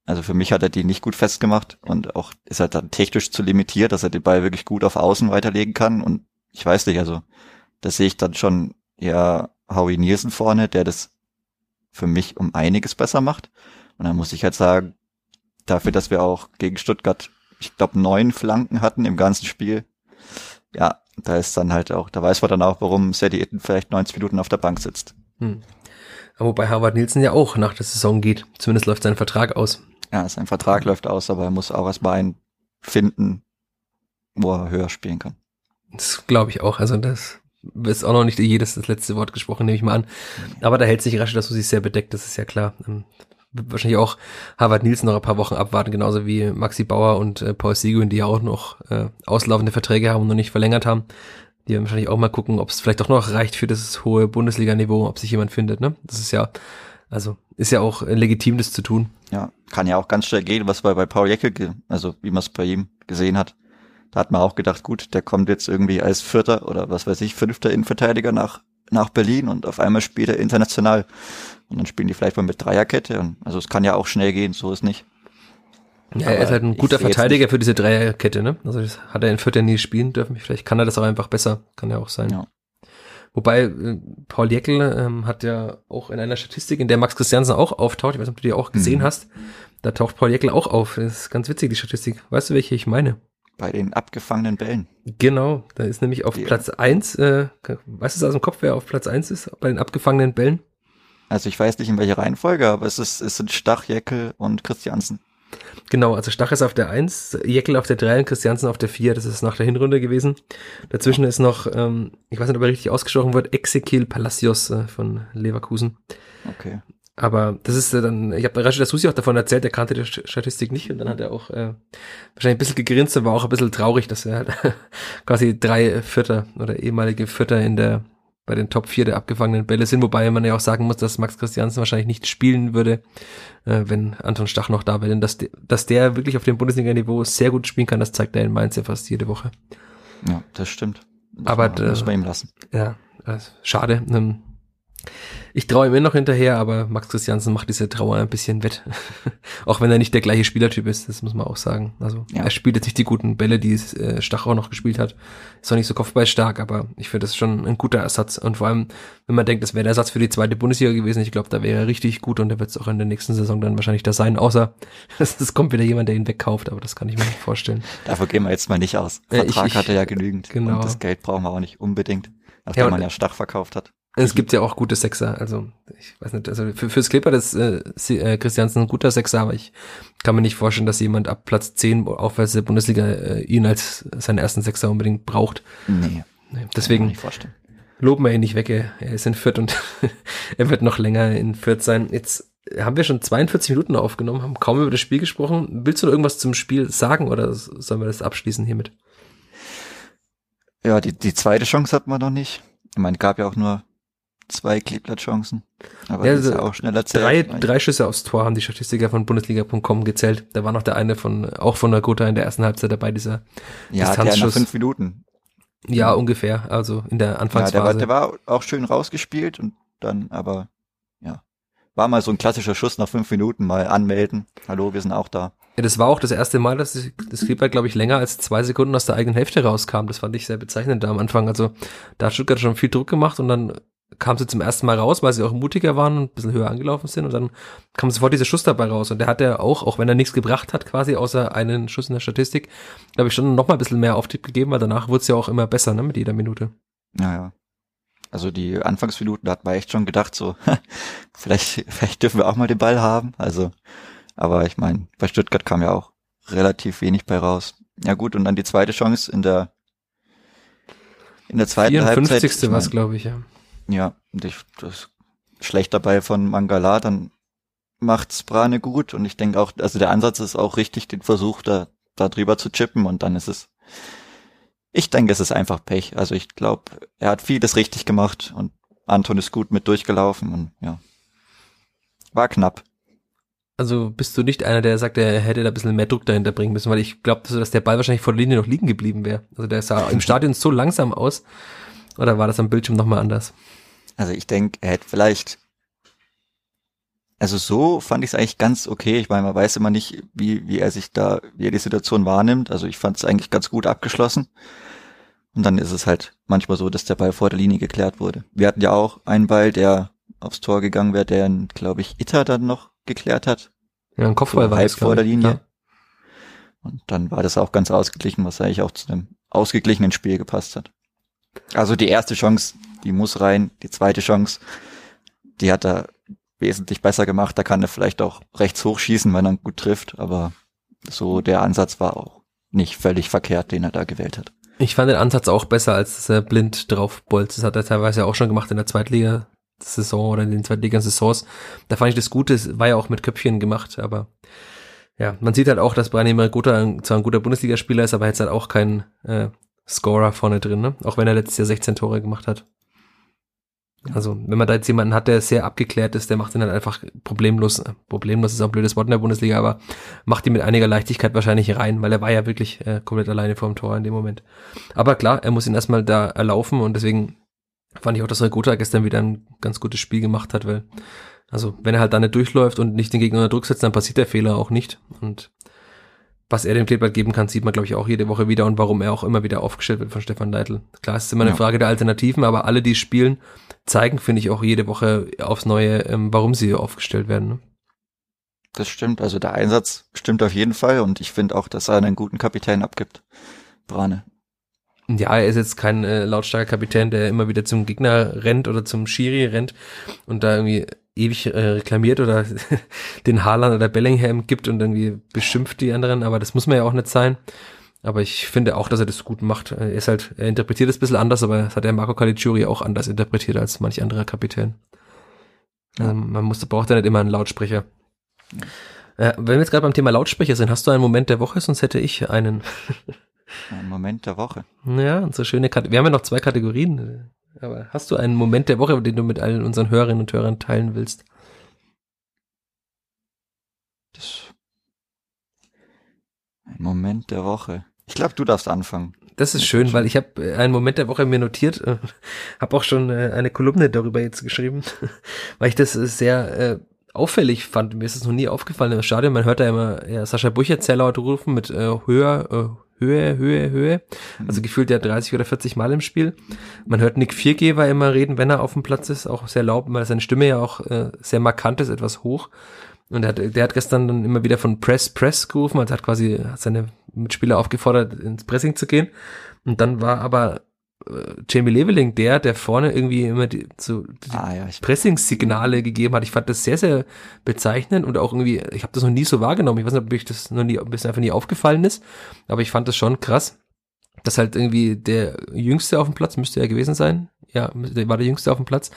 Also für mich hat er die nicht gut festgemacht und auch ist er dann technisch zu limitiert, dass er den Ball wirklich gut auf Außen weiterlegen kann. Und ich weiß nicht, also das sehe ich dann schon eher Howie Nielsen vorne, der das für mich um einiges besser macht. Und dann muss ich halt sagen, dafür, dass wir auch gegen Stuttgart, ich glaube, neun Flanken hatten im ganzen Spiel. Ja, da ist dann halt auch, da weiß man dann auch, warum Sadie Itten vielleicht 90 Minuten auf der Bank sitzt. Hm. Wobei Harvard Nielsen ja auch nach der Saison geht. Zumindest läuft sein Vertrag aus. Ja, sein Vertrag läuft aus, aber er muss auch erstmal einen finden, wo er höher spielen kann. Das glaube ich auch. Also das ist auch noch nicht jedes das letzte Wort gesprochen, nehme ich mal an. Aber da hält sich Rasch, dass du sich sehr bedeckt, das ist ja klar. Ähm, wahrscheinlich auch Harvard Nielsen noch ein paar Wochen abwarten, genauso wie Maxi Bauer und äh, Paul Seguin, die ja auch noch äh, auslaufende Verträge haben und noch nicht verlängert haben. Die werden wahrscheinlich auch mal gucken, ob es vielleicht doch noch reicht für das hohe Bundesliga-Niveau, ob sich jemand findet. Ne? Das ist ja, also ist ja auch äh, legitim, das zu tun. Ja, kann ja auch ganz schnell gehen, was bei, bei Paul Jecke, also wie man es bei ihm gesehen hat. Da hat man auch gedacht, gut, der kommt jetzt irgendwie als Vierter oder was weiß ich, fünfter Innenverteidiger nach, nach Berlin und auf einmal spielt er international. Und dann spielen die vielleicht mal mit Dreierkette. Und, also es kann ja auch schnell gehen, so ist nicht. Ja, er ist halt ein guter Verteidiger für diese Dreierkette, ne? Also das hat er in ja nie spielen dürfen. Vielleicht kann er das auch einfach besser. Kann ja auch sein. Ja. Wobei, äh, Paul Jäckel ähm, hat ja auch in einer Statistik, in der Max Christiansen auch auftaucht, ich weiß nicht, ob du die auch gesehen mhm. hast, da taucht Paul Jäckel auch auf. Das ist ganz witzig, die Statistik. Weißt du, welche ich meine? Bei den abgefangenen Bällen. Genau, da ist nämlich auf ja. Platz eins. äh, weißt du aus dem Kopf, wer auf Platz eins ist bei den abgefangenen Bällen? Also ich weiß nicht in welcher Reihenfolge, aber es ist, es sind Stach, Jeckel und Christiansen. Genau, also Stach ist auf der 1, Jeckel auf der 3 und Christiansen auf der 4. Das ist nach der Hinrunde gewesen. Dazwischen ist noch, ähm, ich weiß nicht, ob er richtig ausgesprochen wird, Ezekiel Palacios äh, von Leverkusen. Okay. Aber das ist äh, dann, ich habe Rashid Susi auch davon erzählt, er kannte die Statistik nicht und dann hat er auch äh, wahrscheinlich ein bisschen gegrinst und war auch ein bisschen traurig, dass er halt quasi drei Vierter oder ehemalige Vierter in der bei den Top 4 der abgefangenen Bälle sind, wobei man ja auch sagen muss, dass Max Christiansen wahrscheinlich nicht spielen würde, äh, wenn Anton Stach noch da wäre. Denn dass, de, dass der wirklich auf dem Bundesliga-Niveau sehr gut spielen kann, das zeigt er in Mainz ja fast jede Woche. Ja, das stimmt. Das Aber das muss man ihm lassen. Ja, also schade. Ähm, ich traue ihm immer noch hinterher, aber Max Christiansen macht diese Trauer ein bisschen wett. auch wenn er nicht der gleiche Spielertyp ist, das muss man auch sagen. Also ja. er spielt jetzt nicht die guten Bälle, die äh, Stach auch noch gespielt hat. Ist auch nicht so kopfballstark, aber ich finde das schon ein guter Ersatz. Und vor allem, wenn man denkt, das wäre der Ersatz für die zweite Bundesliga gewesen, ich glaube, da wäre er richtig gut und der wird es auch in der nächsten Saison dann wahrscheinlich da sein, außer es kommt wieder jemand, der ihn wegkauft, aber das kann ich mir nicht vorstellen. Dafür gehen wir jetzt mal nicht aus. Vertrag ich, ich, hatte ja genügend. Genau. Und das Geld brauchen wir auch nicht unbedingt, nachdem ja, man ja Stach verkauft hat. Es gibt ja auch gute Sechser, also ich weiß nicht, also für, fürs Clipper ist äh, äh, Christiansen ein guter Sechser, aber ich kann mir nicht vorstellen, dass jemand ab Platz 10 aufwärts der Bundesliga äh, ihn als seinen ersten Sechser unbedingt braucht. Nee. nee deswegen loben wir ihn nicht weg, er, er ist in Fürth und er wird noch länger in Fürth sein. Jetzt haben wir schon 42 Minuten aufgenommen, haben kaum über das Spiel gesprochen. Willst du noch irgendwas zum Spiel sagen oder sollen wir das abschließen hiermit? Ja, die, die zweite Chance hat man noch nicht. Ich meine, gab ja auch nur zwei Kleeblatt-Chancen. Aber ja, das ist ja auch schneller Drei, drei Schüsse aufs Tor haben die Statistiker von Bundesliga.com gezählt. Da war noch der eine von, auch von der Gotha in der ersten Halbzeit dabei, dieser ja, Distanzschuss. Ja, fünf Minuten. Ja, ungefähr. Also in der Anfangsphase. Ja, der war, der war auch schön rausgespielt und dann aber, ja, war mal so ein klassischer Schuss nach fünf Minuten, mal anmelden. Hallo, wir sind auch da. Ja, das war auch das erste Mal, dass das Kleeblatt, glaube ich, länger als zwei Sekunden aus der eigenen Hälfte rauskam. Das fand ich sehr bezeichnend da am Anfang. Also da hat Stuttgart schon viel Druck gemacht und dann kam sie zum ersten Mal raus, weil sie auch mutiger waren und ein bisschen höher angelaufen sind und dann kam sofort dieser Schuss dabei raus und der hat ja auch, auch wenn er nichts gebracht hat, quasi außer einen Schuss in der Statistik, glaube ich schon noch mal ein bisschen mehr Auftrieb gegeben, weil danach wurde es ja auch immer besser, ne, mit jeder Minute. Ja, ja. Also die Anfangsminuten, da hat man echt schon gedacht, so, vielleicht, vielleicht dürfen wir auch mal den Ball haben. Also, aber ich meine, bei Stuttgart kam ja auch relativ wenig bei raus. Ja gut, und dann die zweite Chance in der in der zweiten 54. Halbzeit. Halbzeit. was, glaube ich, ja. Ja, und ich, das schlecht dabei von Mangala, dann macht's Brane gut und ich denke auch, also der Ansatz ist auch richtig, den Versuch da, da drüber zu chippen und dann ist es, ich denke, es ist einfach Pech. Also ich glaube, er hat vieles richtig gemacht und Anton ist gut mit durchgelaufen und ja, war knapp. Also bist du nicht einer, der sagt, er hätte da ein bisschen mehr Druck dahinter bringen müssen, weil ich glaube, dass der Ball wahrscheinlich vor der Linie noch liegen geblieben wäre. Also der sah im Stadion so langsam aus. Oder war das am Bildschirm nochmal anders? Also ich denke, er hätte vielleicht also so fand ich es eigentlich ganz okay. Ich meine, man weiß immer nicht, wie, wie er sich da, wie er die Situation wahrnimmt. Also ich fand es eigentlich ganz gut abgeschlossen. Und dann ist es halt manchmal so, dass der Ball vor der Linie geklärt wurde. Wir hatten ja auch einen Ball, der aufs Tor gegangen wäre, der, glaube ich, Itter dann noch geklärt hat. Ja, ein Kopfball so war halb das, vor der. Linie. Ja. Und dann war das auch ganz ausgeglichen, was eigentlich auch zu einem ausgeglichenen Spiel gepasst hat. Also die erste Chance, die muss rein. Die zweite Chance, die hat er wesentlich besser gemacht. Da kann er vielleicht auch rechts hochschießen, wenn er gut trifft. Aber so der Ansatz war auch nicht völlig verkehrt, den er da gewählt hat. Ich fand den Ansatz auch besser, als er blind drauf bolzt. Das hat er teilweise auch schon gemacht in der Zweitliga-Saison oder in den Zweitliga-Saisons. Da fand ich das Gute, es war ja auch mit Köpfchen gemacht, aber ja, man sieht halt auch, dass Brian Marigota zwar ein guter Bundesligaspieler ist, aber jetzt halt auch kein äh, Scorer vorne drin, ne? Auch wenn er letztes Jahr 16 Tore gemacht hat. Also, wenn man da jetzt jemanden hat, der sehr abgeklärt ist, der macht ihn dann einfach problemlos, problemlos ist auch ein blödes Wort in der Bundesliga, aber macht ihn mit einiger Leichtigkeit wahrscheinlich rein, weil er war ja wirklich äh, komplett alleine vor dem Tor in dem Moment. Aber klar, er muss ihn erstmal da erlaufen und deswegen fand ich auch, dass Regota gestern wieder ein ganz gutes Spiel gemacht hat, weil, also, wenn er halt da nicht durchläuft und nicht den Gegner unter Druck setzt, dann passiert der Fehler auch nicht und was er dem Kleeblatt geben kann, sieht man, glaube ich, auch jede Woche wieder und warum er auch immer wieder aufgestellt wird von Stefan Leitl. Klar, es ist immer eine Ja. Frage der Alternativen, aber alle, die spielen, zeigen, finde ich, auch jede Woche aufs Neue, ähm, warum sie aufgestellt werden. Ne? Das stimmt. Also der Einsatz stimmt auf jeden Fall und ich finde auch, dass er einen guten Kapitän abgibt. Brane. Ja, er ist jetzt kein äh, lautstarker Kapitän, der immer wieder zum Gegner rennt oder zum Schiri rennt und da irgendwie ewig äh, reklamiert oder den Haaland oder Bellingham gibt und irgendwie beschimpft die anderen, aber das muss man ja auch nicht sein. Aber ich finde auch, dass er das gut macht. Er ist halt, er interpretiert es ein bisschen anders, aber das hat der Marco Caligiuri auch anders interpretiert als manch anderer Kapitän. Also man muss, braucht ja nicht immer einen Lautsprecher. Äh, wenn wir jetzt gerade beim Thema Lautsprecher sind, hast du einen Moment der Woche, sonst hätte ich einen. Ein Moment der Woche. Ja, und so schöne Kate Wir haben ja noch zwei Kategorien. Aber hast du einen Moment der Woche, den du mit allen unseren Hörerinnen und Hörern teilen willst? Das ein Moment der Woche. Ich glaube, du darfst anfangen. Das ist schön, weil ich habe einen Moment der Woche mir notiert, äh, habe auch schon äh, eine Kolumne darüber jetzt geschrieben, weil ich das äh, sehr äh, auffällig fand. Mir ist es noch nie aufgefallen im Stadion. Man hört da immer ja, Sascha Buchert sehr laut rufen mit äh, höher, äh, Höhe, Höhe, Höhe. Also gefühlt ja 30 oder 40 Mal im Spiel. Man hört Nick Viergeber immer reden, wenn er auf dem Platz ist, auch sehr laut, weil seine Stimme ja auch äh, sehr markant ist, etwas hoch. Und der hat, der hat gestern dann immer wieder von Press, Press gerufen, also hat quasi seine Mitspieler aufgefordert, ins Pressing zu gehen. Und dann war aber Jamie Leveling der, der vorne irgendwie immer die, so die Ah ja, Pressingsignale gegeben hat. Ich fand das sehr, sehr bezeichnend und auch irgendwie, ich habe das noch nie so wahrgenommen. Ich weiß nicht, ob ich das noch nie, ob es einfach nie aufgefallen ist, aber ich fand das schon krass, dass halt irgendwie der Jüngste auf dem Platz, müsste er gewesen sein, ja, der war der Jüngste auf dem Platz,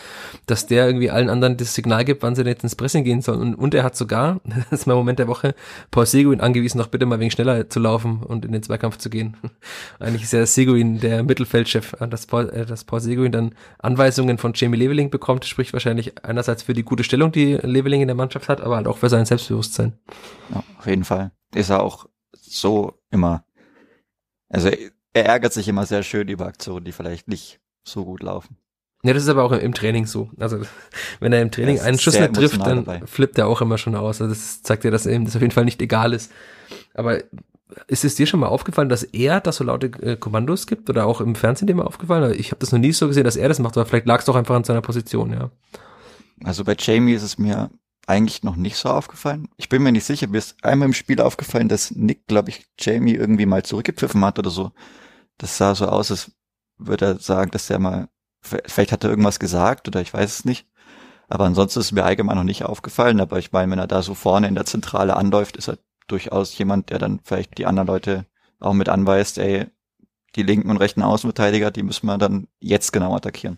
dass der irgendwie allen anderen das Signal gibt, wann sie jetzt ins Pressing gehen sollen. Und, und er hat sogar, das ist mein Moment der Woche, Paul Seguin angewiesen, noch bitte mal wegen schneller zu laufen und in den Zweikampf zu gehen. Eigentlich ist ja Seguin der Mittelfeldchef, dass Paul, äh, dass Paul Seguin dann Anweisungen von Jamie Leveling bekommt, spricht wahrscheinlich einerseits für die gute Stellung, die Leveling in der Mannschaft hat, aber halt auch für sein Selbstbewusstsein. ja, auf jeden Fall. Ist er auch so immer. Also er ärgert sich immer sehr schön über Aktionen, die vielleicht nicht so gut laufen. Ja, das ist aber auch im, Training so. Also wenn er im Training einen Schuss nicht trifft, dann dabei. flippt er auch immer schon aus. Also das zeigt dir, dass ihm das auf jeden Fall nicht egal ist. Aber ist es dir schon mal aufgefallen, dass er das so laute äh, Kommandos gibt oder auch im Fernsehen dem mal aufgefallen? Ich habe das noch nie so gesehen, dass er das macht, aber vielleicht lag es doch einfach an seiner Position, ja. Also bei Jamie ist es mir eigentlich noch nicht so aufgefallen. Ich bin mir nicht sicher, mir ist einmal im Spiel aufgefallen, dass Nick, glaube ich, Jamie irgendwie mal zurückgepfiffen hat oder so. Das sah so aus, als würde er sagen, dass er mal, vielleicht hat er irgendwas gesagt oder ich weiß es nicht. Aber ansonsten ist mir allgemein noch nicht aufgefallen. Aber ich meine, wenn er da so vorne in der Zentrale anläuft, ist er durchaus jemand, der dann vielleicht die anderen Leute auch mit anweist, ey, die linken und rechten Außenverteidiger, die müssen wir dann jetzt genau attackieren.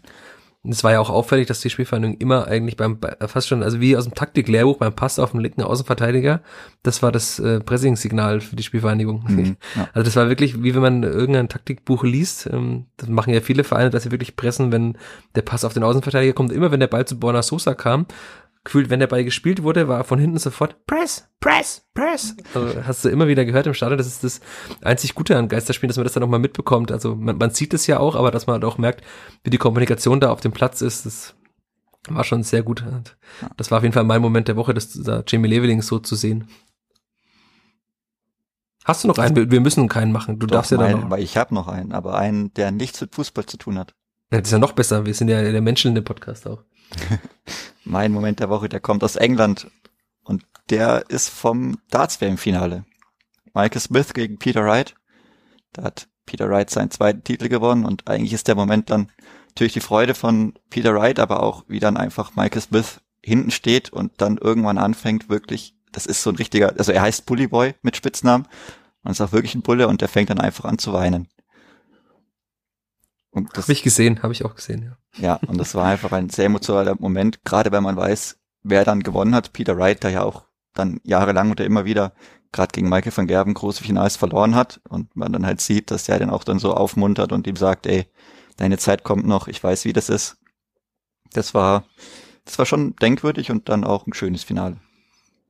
Es war ja auch auffällig, dass die Spielvereinigung immer eigentlich beim, fast schon, also wie aus dem Taktiklehrbuch beim Pass auf den linken Außenverteidiger, das war das äh, Pressing-Signal für die Spielvereinigung. Mhm, ja. Also das war wirklich, wie wenn man irgendein Taktikbuch liest, ähm, das machen ja viele Vereine, dass sie wirklich pressen, wenn der Pass auf den Außenverteidiger kommt. Immer wenn der Ball zu Borna Sosa kam, gefühlt, wenn der Ball gespielt wurde, war von hinten sofort Press, Press, Press. Also hast du immer wieder gehört im Stadion. Das ist das einzig Gute an Geisterspielen, dass man das dann auch mal mitbekommt. Also man, man sieht es ja auch, aber dass man halt auch merkt, wie die Kommunikation da auf dem Platz ist. Das war schon sehr gut. Das war auf jeden Fall mein Moment der Woche, das da Jamie Leveling so zu sehen. Hast du noch einen? Wir müssen keinen machen. Du Doch, darfst ja mein, dann noch. Weil ich habe noch einen, aber einen, der nichts mit Fußball zu tun hat. Ja, das ist ja noch besser. Wir sind ja der Menschen in dem Podcast auch. mein Moment der Woche, der kommt aus England und der ist vom Darts-WM-Finale. Michael Smith gegen Peter Wright. Da hat Peter Wright seinen zweiten Titel gewonnen und eigentlich ist der Moment dann natürlich die Freude von Peter Wright, aber auch wie dann einfach Michael Smith hinten steht und dann irgendwann anfängt wirklich, das ist so ein richtiger, also er heißt Bully Boy mit Spitznamen und ist auch wirklich ein Bulle und der fängt dann einfach an zu weinen. Habe ich gesehen, habe ich auch gesehen, ja. Ja, und das war einfach ein sehr emotionaler Moment, gerade wenn man weiß, wer dann gewonnen hat. Peter Wright, der ja auch dann jahrelang oder immer wieder gerade gegen Michael van Gerben große Finals verloren hat und man dann halt sieht, dass der den auch dann so aufmuntert und ihm sagt, ey, deine Zeit kommt noch, ich weiß, wie das ist. Das war, das war schon denkwürdig und dann auch ein schönes Finale.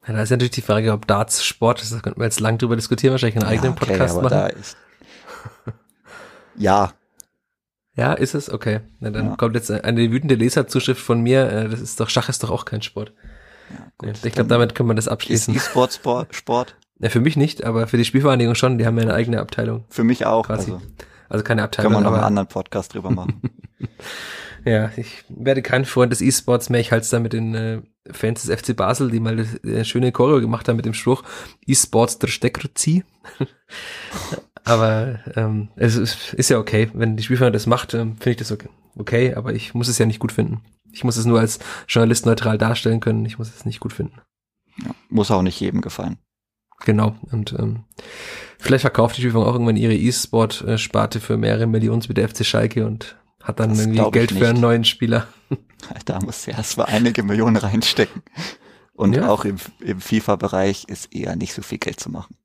Ja, da ist natürlich die Frage, ob Darts Sport ist, da könnten wir jetzt lang drüber diskutieren, wahrscheinlich einen eigenen okay, Podcast machen. ja, ja, ist es? Okay. Na, dann ja. kommt jetzt eine wütende Leserzuschrift von mir. Äh, das ist doch, Schach ist doch auch kein Sport. Ja, gut, ich glaube, damit können wir das abschließen. Ist E-Sport Sport? Sport? Ja, für mich nicht, aber für die Spielvereinigung schon. Die haben ja eine eigene Abteilung. Für mich auch. Quasi. Also, also keine Abteilung. Können wir noch einen anderen Podcast drüber machen. ja, ich werde kein Freund des E-Sports mehr. Ich halte es da mit den äh, Fans des FC Basel, die mal eine schöne Choreo gemacht haben mit dem Spruch E-Sports der Steckruzi. Aber ähm, es ist, ist ja okay. Wenn die Spielvereinigung das macht, ähm, finde ich das okay. okay. Aber ich muss es ja nicht gut finden. Ich muss es nur als Journalist neutral darstellen können. Ich muss es nicht gut finden. Ja, muss auch nicht jedem gefallen. Genau. Und ähm, vielleicht verkauft die Spielvereinigung auch irgendwann ihre E-Sport-Sparte für mehrere Millionen mit der FC Schalke und hat dann das irgendwie Geld für einen neuen Spieler. Da muss ja erst mal einige Millionen reinstecken. Und ja. auch im, im FIFA-Bereich ist eher nicht so viel Geld zu machen.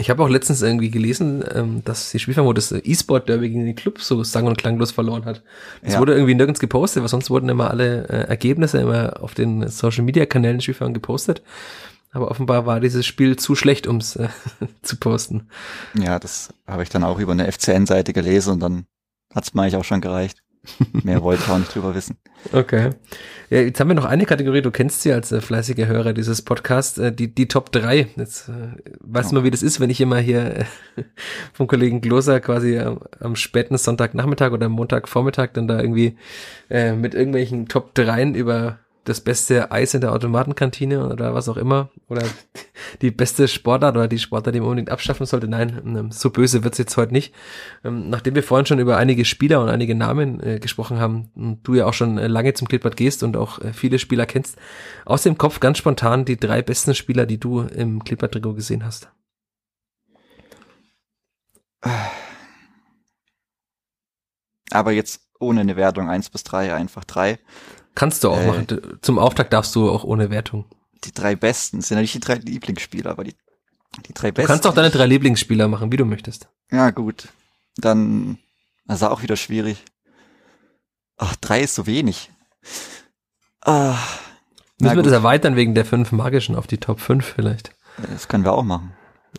Ich habe auch letztens irgendwie gelesen, ähm, dass die Spielvereinigung das E-Sport-Derby gegen den Club so sang- und klanglos verloren hat. Das ja. wurde irgendwie nirgends gepostet, weil sonst wurden immer alle äh, Ergebnisse immer auf den Social-Media-Kanälen der Spielvereinigung gepostet. Aber offenbar war dieses Spiel zu schlecht, ums äh, zu posten. Ja, das habe ich dann auch über eine FCN-Seite gelesen und dann hat's mir eigentlich auch schon gereicht. Mehr wollte ich auch nicht drüber wissen. Okay. Ja, jetzt haben wir noch eine Kategorie, du kennst sie als äh, fleißiger Hörer dieses Podcasts, äh, die, die Top 3. Jetzt äh, weißt du mal, wie das ist, wenn ich immer hier äh, vom Kollegen Gloser quasi äh, am späten Sonntagnachmittag oder Montagvormittag dann da irgendwie äh, mit irgendwelchen Top 3 über das beste Eis in der Automatenkantine oder was auch immer oder die beste Sportart oder die Sportart, die man unbedingt abschaffen sollte. Nein, ähm, so böse wird's jetzt heute nicht. Ähm, nachdem wir vorhin schon über einige Spieler und einige Namen äh, gesprochen haben und du ja auch schon äh, lange zum Klippert gehst und auch äh, viele Spieler kennst, aus dem Kopf ganz spontan die drei besten Spieler, die du im Klippert-Trikot gesehen hast. Aber jetzt ohne eine Wertung eins bis drei einfach drei. Kannst du auch äh, machen. Zum Auftakt darfst du auch ohne Wertung. Die drei besten sind ja nicht die drei Lieblingsspieler, aber die, die drei besten. Du kannst auch deine drei Lieblingsspieler machen, wie du möchtest. Ja, gut. Dann, also auch wieder schwierig. Ach, drei ist so wenig. Ah, Müssen wir das erweitern wegen der fünf magischen auf die Top 5 vielleicht? Das können wir auch machen.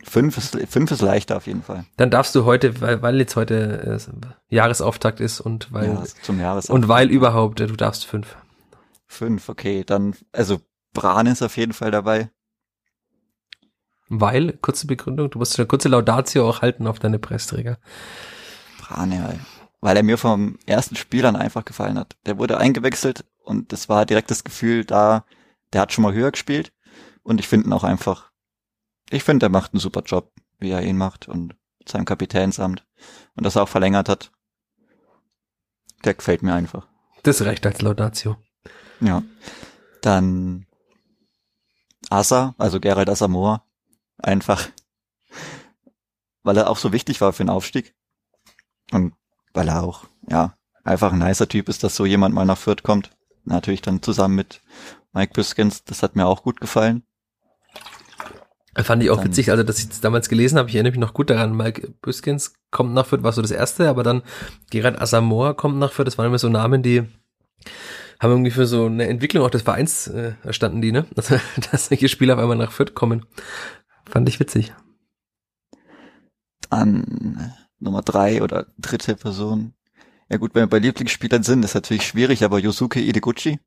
Fünf ist, fünf ist leichter auf jeden Fall. Dann darfst du heute, weil, weil jetzt heute äh, Jahresauftakt ist und weil ja, zum Jahresauftakt. und weil überhaupt, äh, du darfst fünf. Fünf, okay. Dann, also Bran ist auf jeden Fall dabei. Weil, kurze Begründung, du musst eine kurze Laudatio auch halten auf deine Pressträger. Bran, ja. Weil er mir vom ersten Spiel dann einfach gefallen hat. Der wurde eingewechselt und das war direkt das Gefühl da, der hat schon mal höher gespielt. Und ich finde ihn auch einfach, ich finde, er macht einen super Job, wie er ihn macht und seinem Kapitänsamt. Und das er auch verlängert hat. Der gefällt mir einfach. Das reicht als Laudatio. Ja. Dann Asa, also Gerald Asamoah, einfach weil er auch so wichtig war für den Aufstieg. Und weil er auch, ja, einfach ein nicer Typ ist, dass so jemand mal nach Fürth kommt. Natürlich dann zusammen mit Mike Biskins, das hat mir auch gut gefallen. Fand ich auch dann, witzig, also dass ich das damals gelesen habe, ich erinnere mich noch gut daran, Mike Biskins kommt nach Fürth, war so das erste, aber dann Gerard Asamoah kommt nach Fürth, das waren immer so Namen, die haben irgendwie für so eine Entwicklung auch des Vereins äh, erstanden, die, ne? Also, dass solche Spieler auf einmal nach Fürth kommen. Fand ich witzig. An Nummer drei oder dritte Person. Ja gut, wenn wir bei Lieblingsspielern sind, ist natürlich schwierig, aber Yosuke Ideguchi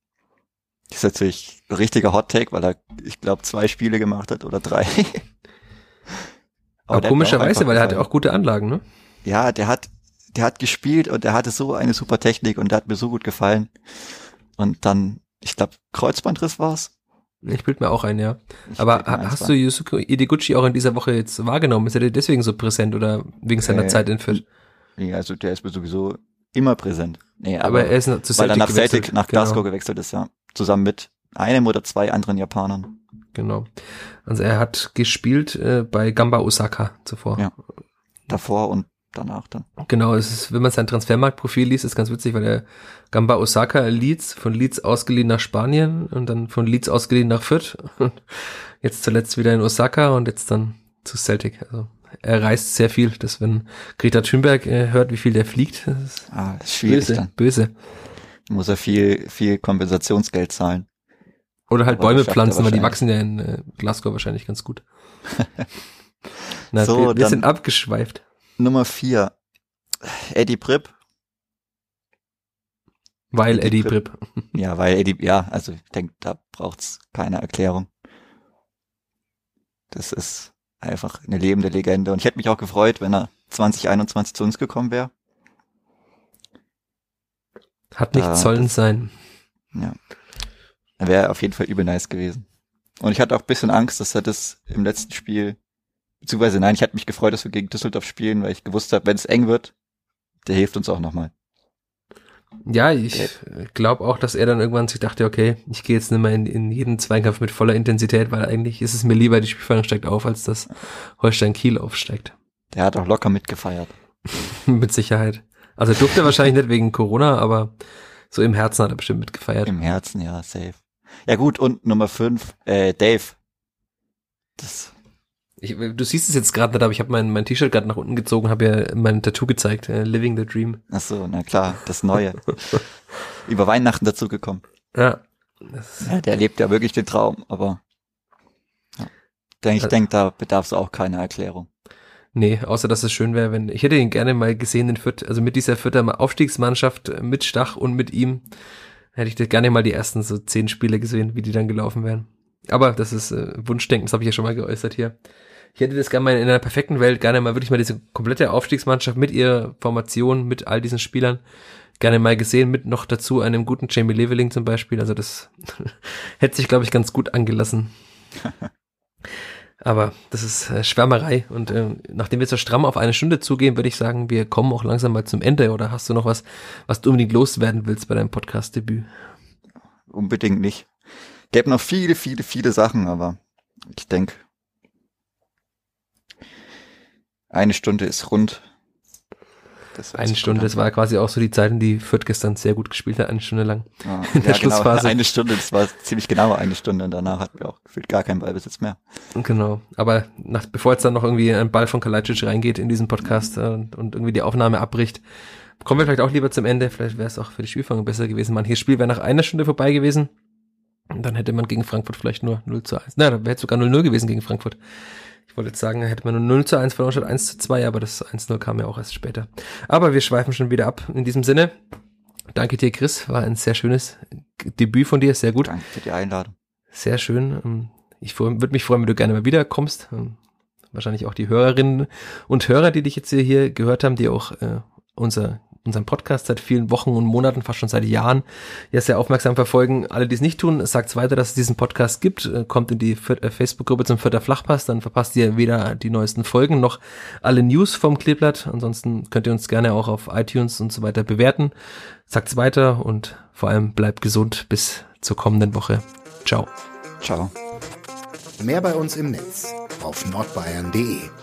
ist natürlich ein richtiger Hot Take, weil er, ich glaube, zwei Spiele gemacht hat oder drei. aber, aber komischerweise, weil er hatte auch gute Anlagen, ne? Ja, der hat, der hat gespielt und der hatte so eine super Technik und der hat mir so gut gefallen. Und dann, ich glaube, Kreuzbandriss war's. Ich bild mir auch ein, ja. Ich Aber hast du Yusuke Ideguchi auch in dieser Woche jetzt wahrgenommen? Ist er dir deswegen so präsent oder wegen seiner äh, Zeit in Fürth? Nee, also der ist mir sowieso immer präsent. Nee, aber, aber er ist zu Celtic weil er nach Celtic, nach Glasgow genau. gewechselt ist, ja. Zusammen mit einem oder zwei anderen Japanern. Genau. Also er hat gespielt äh, bei Gamba Osaka zuvor. Ja. Davor und danach dann. Genau, es ist, wenn man sein Transfermarktprofil liest, ist ganz witzig, weil er Gamba Osaka Leeds, von Leeds ausgeliehen nach Spanien und dann von Leeds ausgeliehen nach Fürth und jetzt zuletzt wieder in Osaka und jetzt dann zu Celtic. Also er reist sehr viel, dass wenn Greta Thunberg äh, hört, wie viel der fliegt, das ist, ah, das ist schwierig böse, dann. böse. Muss er viel, viel Kompensationsgeld zahlen. Oder halt Aber Bäume pflanzen, weil die wachsen ja in äh, Glasgow wahrscheinlich ganz gut. Na, so, wir, wir sind abgeschweift. Nummer vier. Eddie Pripp. Weil Eddie, Eddie Pripp. Ja, weil Eddie, ja, also ich denke, da braucht's keine Erklärung. Das ist einfach eine lebende Legende. Und ich hätte mich auch gefreut, wenn er 2021 zu uns gekommen wäre. Hat nicht sollen sein. Ja. Er wäre auf jeden Fall übel nice gewesen. Und ich hatte auch ein bisschen Angst, dass er das im letzten Spiel Beziehungsweise nein, ich hatte mich gefreut, dass wir gegen Düsseldorf spielen, weil ich gewusst habe, wenn es eng wird, der hilft uns auch nochmal. Ja, ich glaube auch, dass er dann irgendwann sich dachte, okay, ich gehe jetzt nicht mehr in, in jeden Zweikampf mit voller Intensität, weil eigentlich ist es mir lieber, die Spielfang steigt auf, als dass Holstein Kiel aufsteigt. Der hat auch locker mitgefeiert. mit Sicherheit. Also durfte wahrscheinlich nicht wegen Corona, aber so im Herzen hat er bestimmt mitgefeiert. Im Herzen, ja, safe. Ja gut, und Nummer fünf, äh, Dave. Das ich, du siehst es jetzt gerade nicht, aber ich habe mein, mein T-Shirt gerade nach unten gezogen, habe ja mein Tattoo gezeigt, äh, Living the Dream. Ach so, na klar, das Neue. Über Weihnachten dazu gekommen. Ja. ja. Der lebt ja wirklich den Traum, aber ja. Denk, ich denke, da bedarf es auch keiner Erklärung. Nee, außer dass es schön wäre, wenn, ich hätte ihn gerne mal gesehen in Fürth, also mit dieser Fürther Aufstiegsmannschaft, äh, mit Stach und mit ihm, hätte ich gerne mal die ersten so zehn Spiele gesehen, wie die dann gelaufen wären. Aber das ist äh, Wunschdenken, das habe ich ja schon mal geäußert hier ich hätte das gerne mal in einer perfekten Welt gerne mal wirklich mal diese komplette Aufstiegsmannschaft mit ihrer Formation, mit all diesen Spielern gerne mal gesehen, mit noch dazu einem guten Jamie Leveling zum Beispiel. Also das hätte sich, glaube ich, ganz gut angelassen. Aber das ist äh, Schwärmerei. Und äh, nachdem wir so stramm auf eine Stunde zugehen, würde ich sagen, wir kommen auch langsam mal zum Ende. Oder hast du noch was, was du unbedingt loswerden willst bei deinem Podcast-Debüt? Unbedingt nicht. Gäbe noch viele, viele, viele Sachen, aber ich denke, Eine Stunde ist rund. eine Stunde, das war quasi auch so die Zeit, in die Fürth gestern sehr gut gespielt hat, eine Stunde lang. Ah, in der ja, genau, Schlussphase. Genau, eine Stunde, das war ziemlich genau eine Stunde und danach hatten wir auch gefühlt gar keinen Ballbesitz mehr. Genau, aber nach, bevor jetzt dann noch irgendwie ein Ball von Kalajdzic reingeht in diesen Podcast äh, und, und irgendwie die Aufnahme abbricht, kommen wir vielleicht auch lieber zum Ende. Vielleicht wäre es auch für die Spielfang besser gewesen. Manches Spiel wäre nach einer Stunde vorbei gewesen. Und dann hätte man gegen Frankfurt vielleicht nur 0 zu 1. Nein, da wäre es sogar 0-0 gewesen gegen Frankfurt. Ich wollte jetzt sagen, hätte man nur 0 zu 1 verloren statt 1 zu 2, aber das 1-0 kam ja auch erst später. Aber wir schweifen schon wieder ab. In diesem Sinne, danke dir, Chris. War ein sehr schönes Debüt von dir. Sehr gut. Danke für die Einladung. Sehr schön. Ähm, ich würde mich freuen, wenn du gerne mal wiederkommst. Ähm, wahrscheinlich auch die Hörerinnen und Hörer, die dich jetzt hier gehört haben, die auch äh, unser unseren Podcast seit vielen Wochen und Monaten, fast schon seit Jahren, ja sehr aufmerksam verfolgen. Alle, die es nicht tun, sagt weiter, dass es diesen Podcast gibt. Äh, kommt in die äh, Facebook-Gruppe zum Vierter Flachpass, dann verpasst ihr weder die neuesten Folgen noch alle News vom Kleeblatt. Ansonsten könnt ihr uns gerne auch auf iTunes und so weiter bewerten. Sagt's weiter und vor allem bleibt gesund bis zur kommenden Woche. Ciao. Ciao. Mehr bei uns im Netz auf nordbayern.de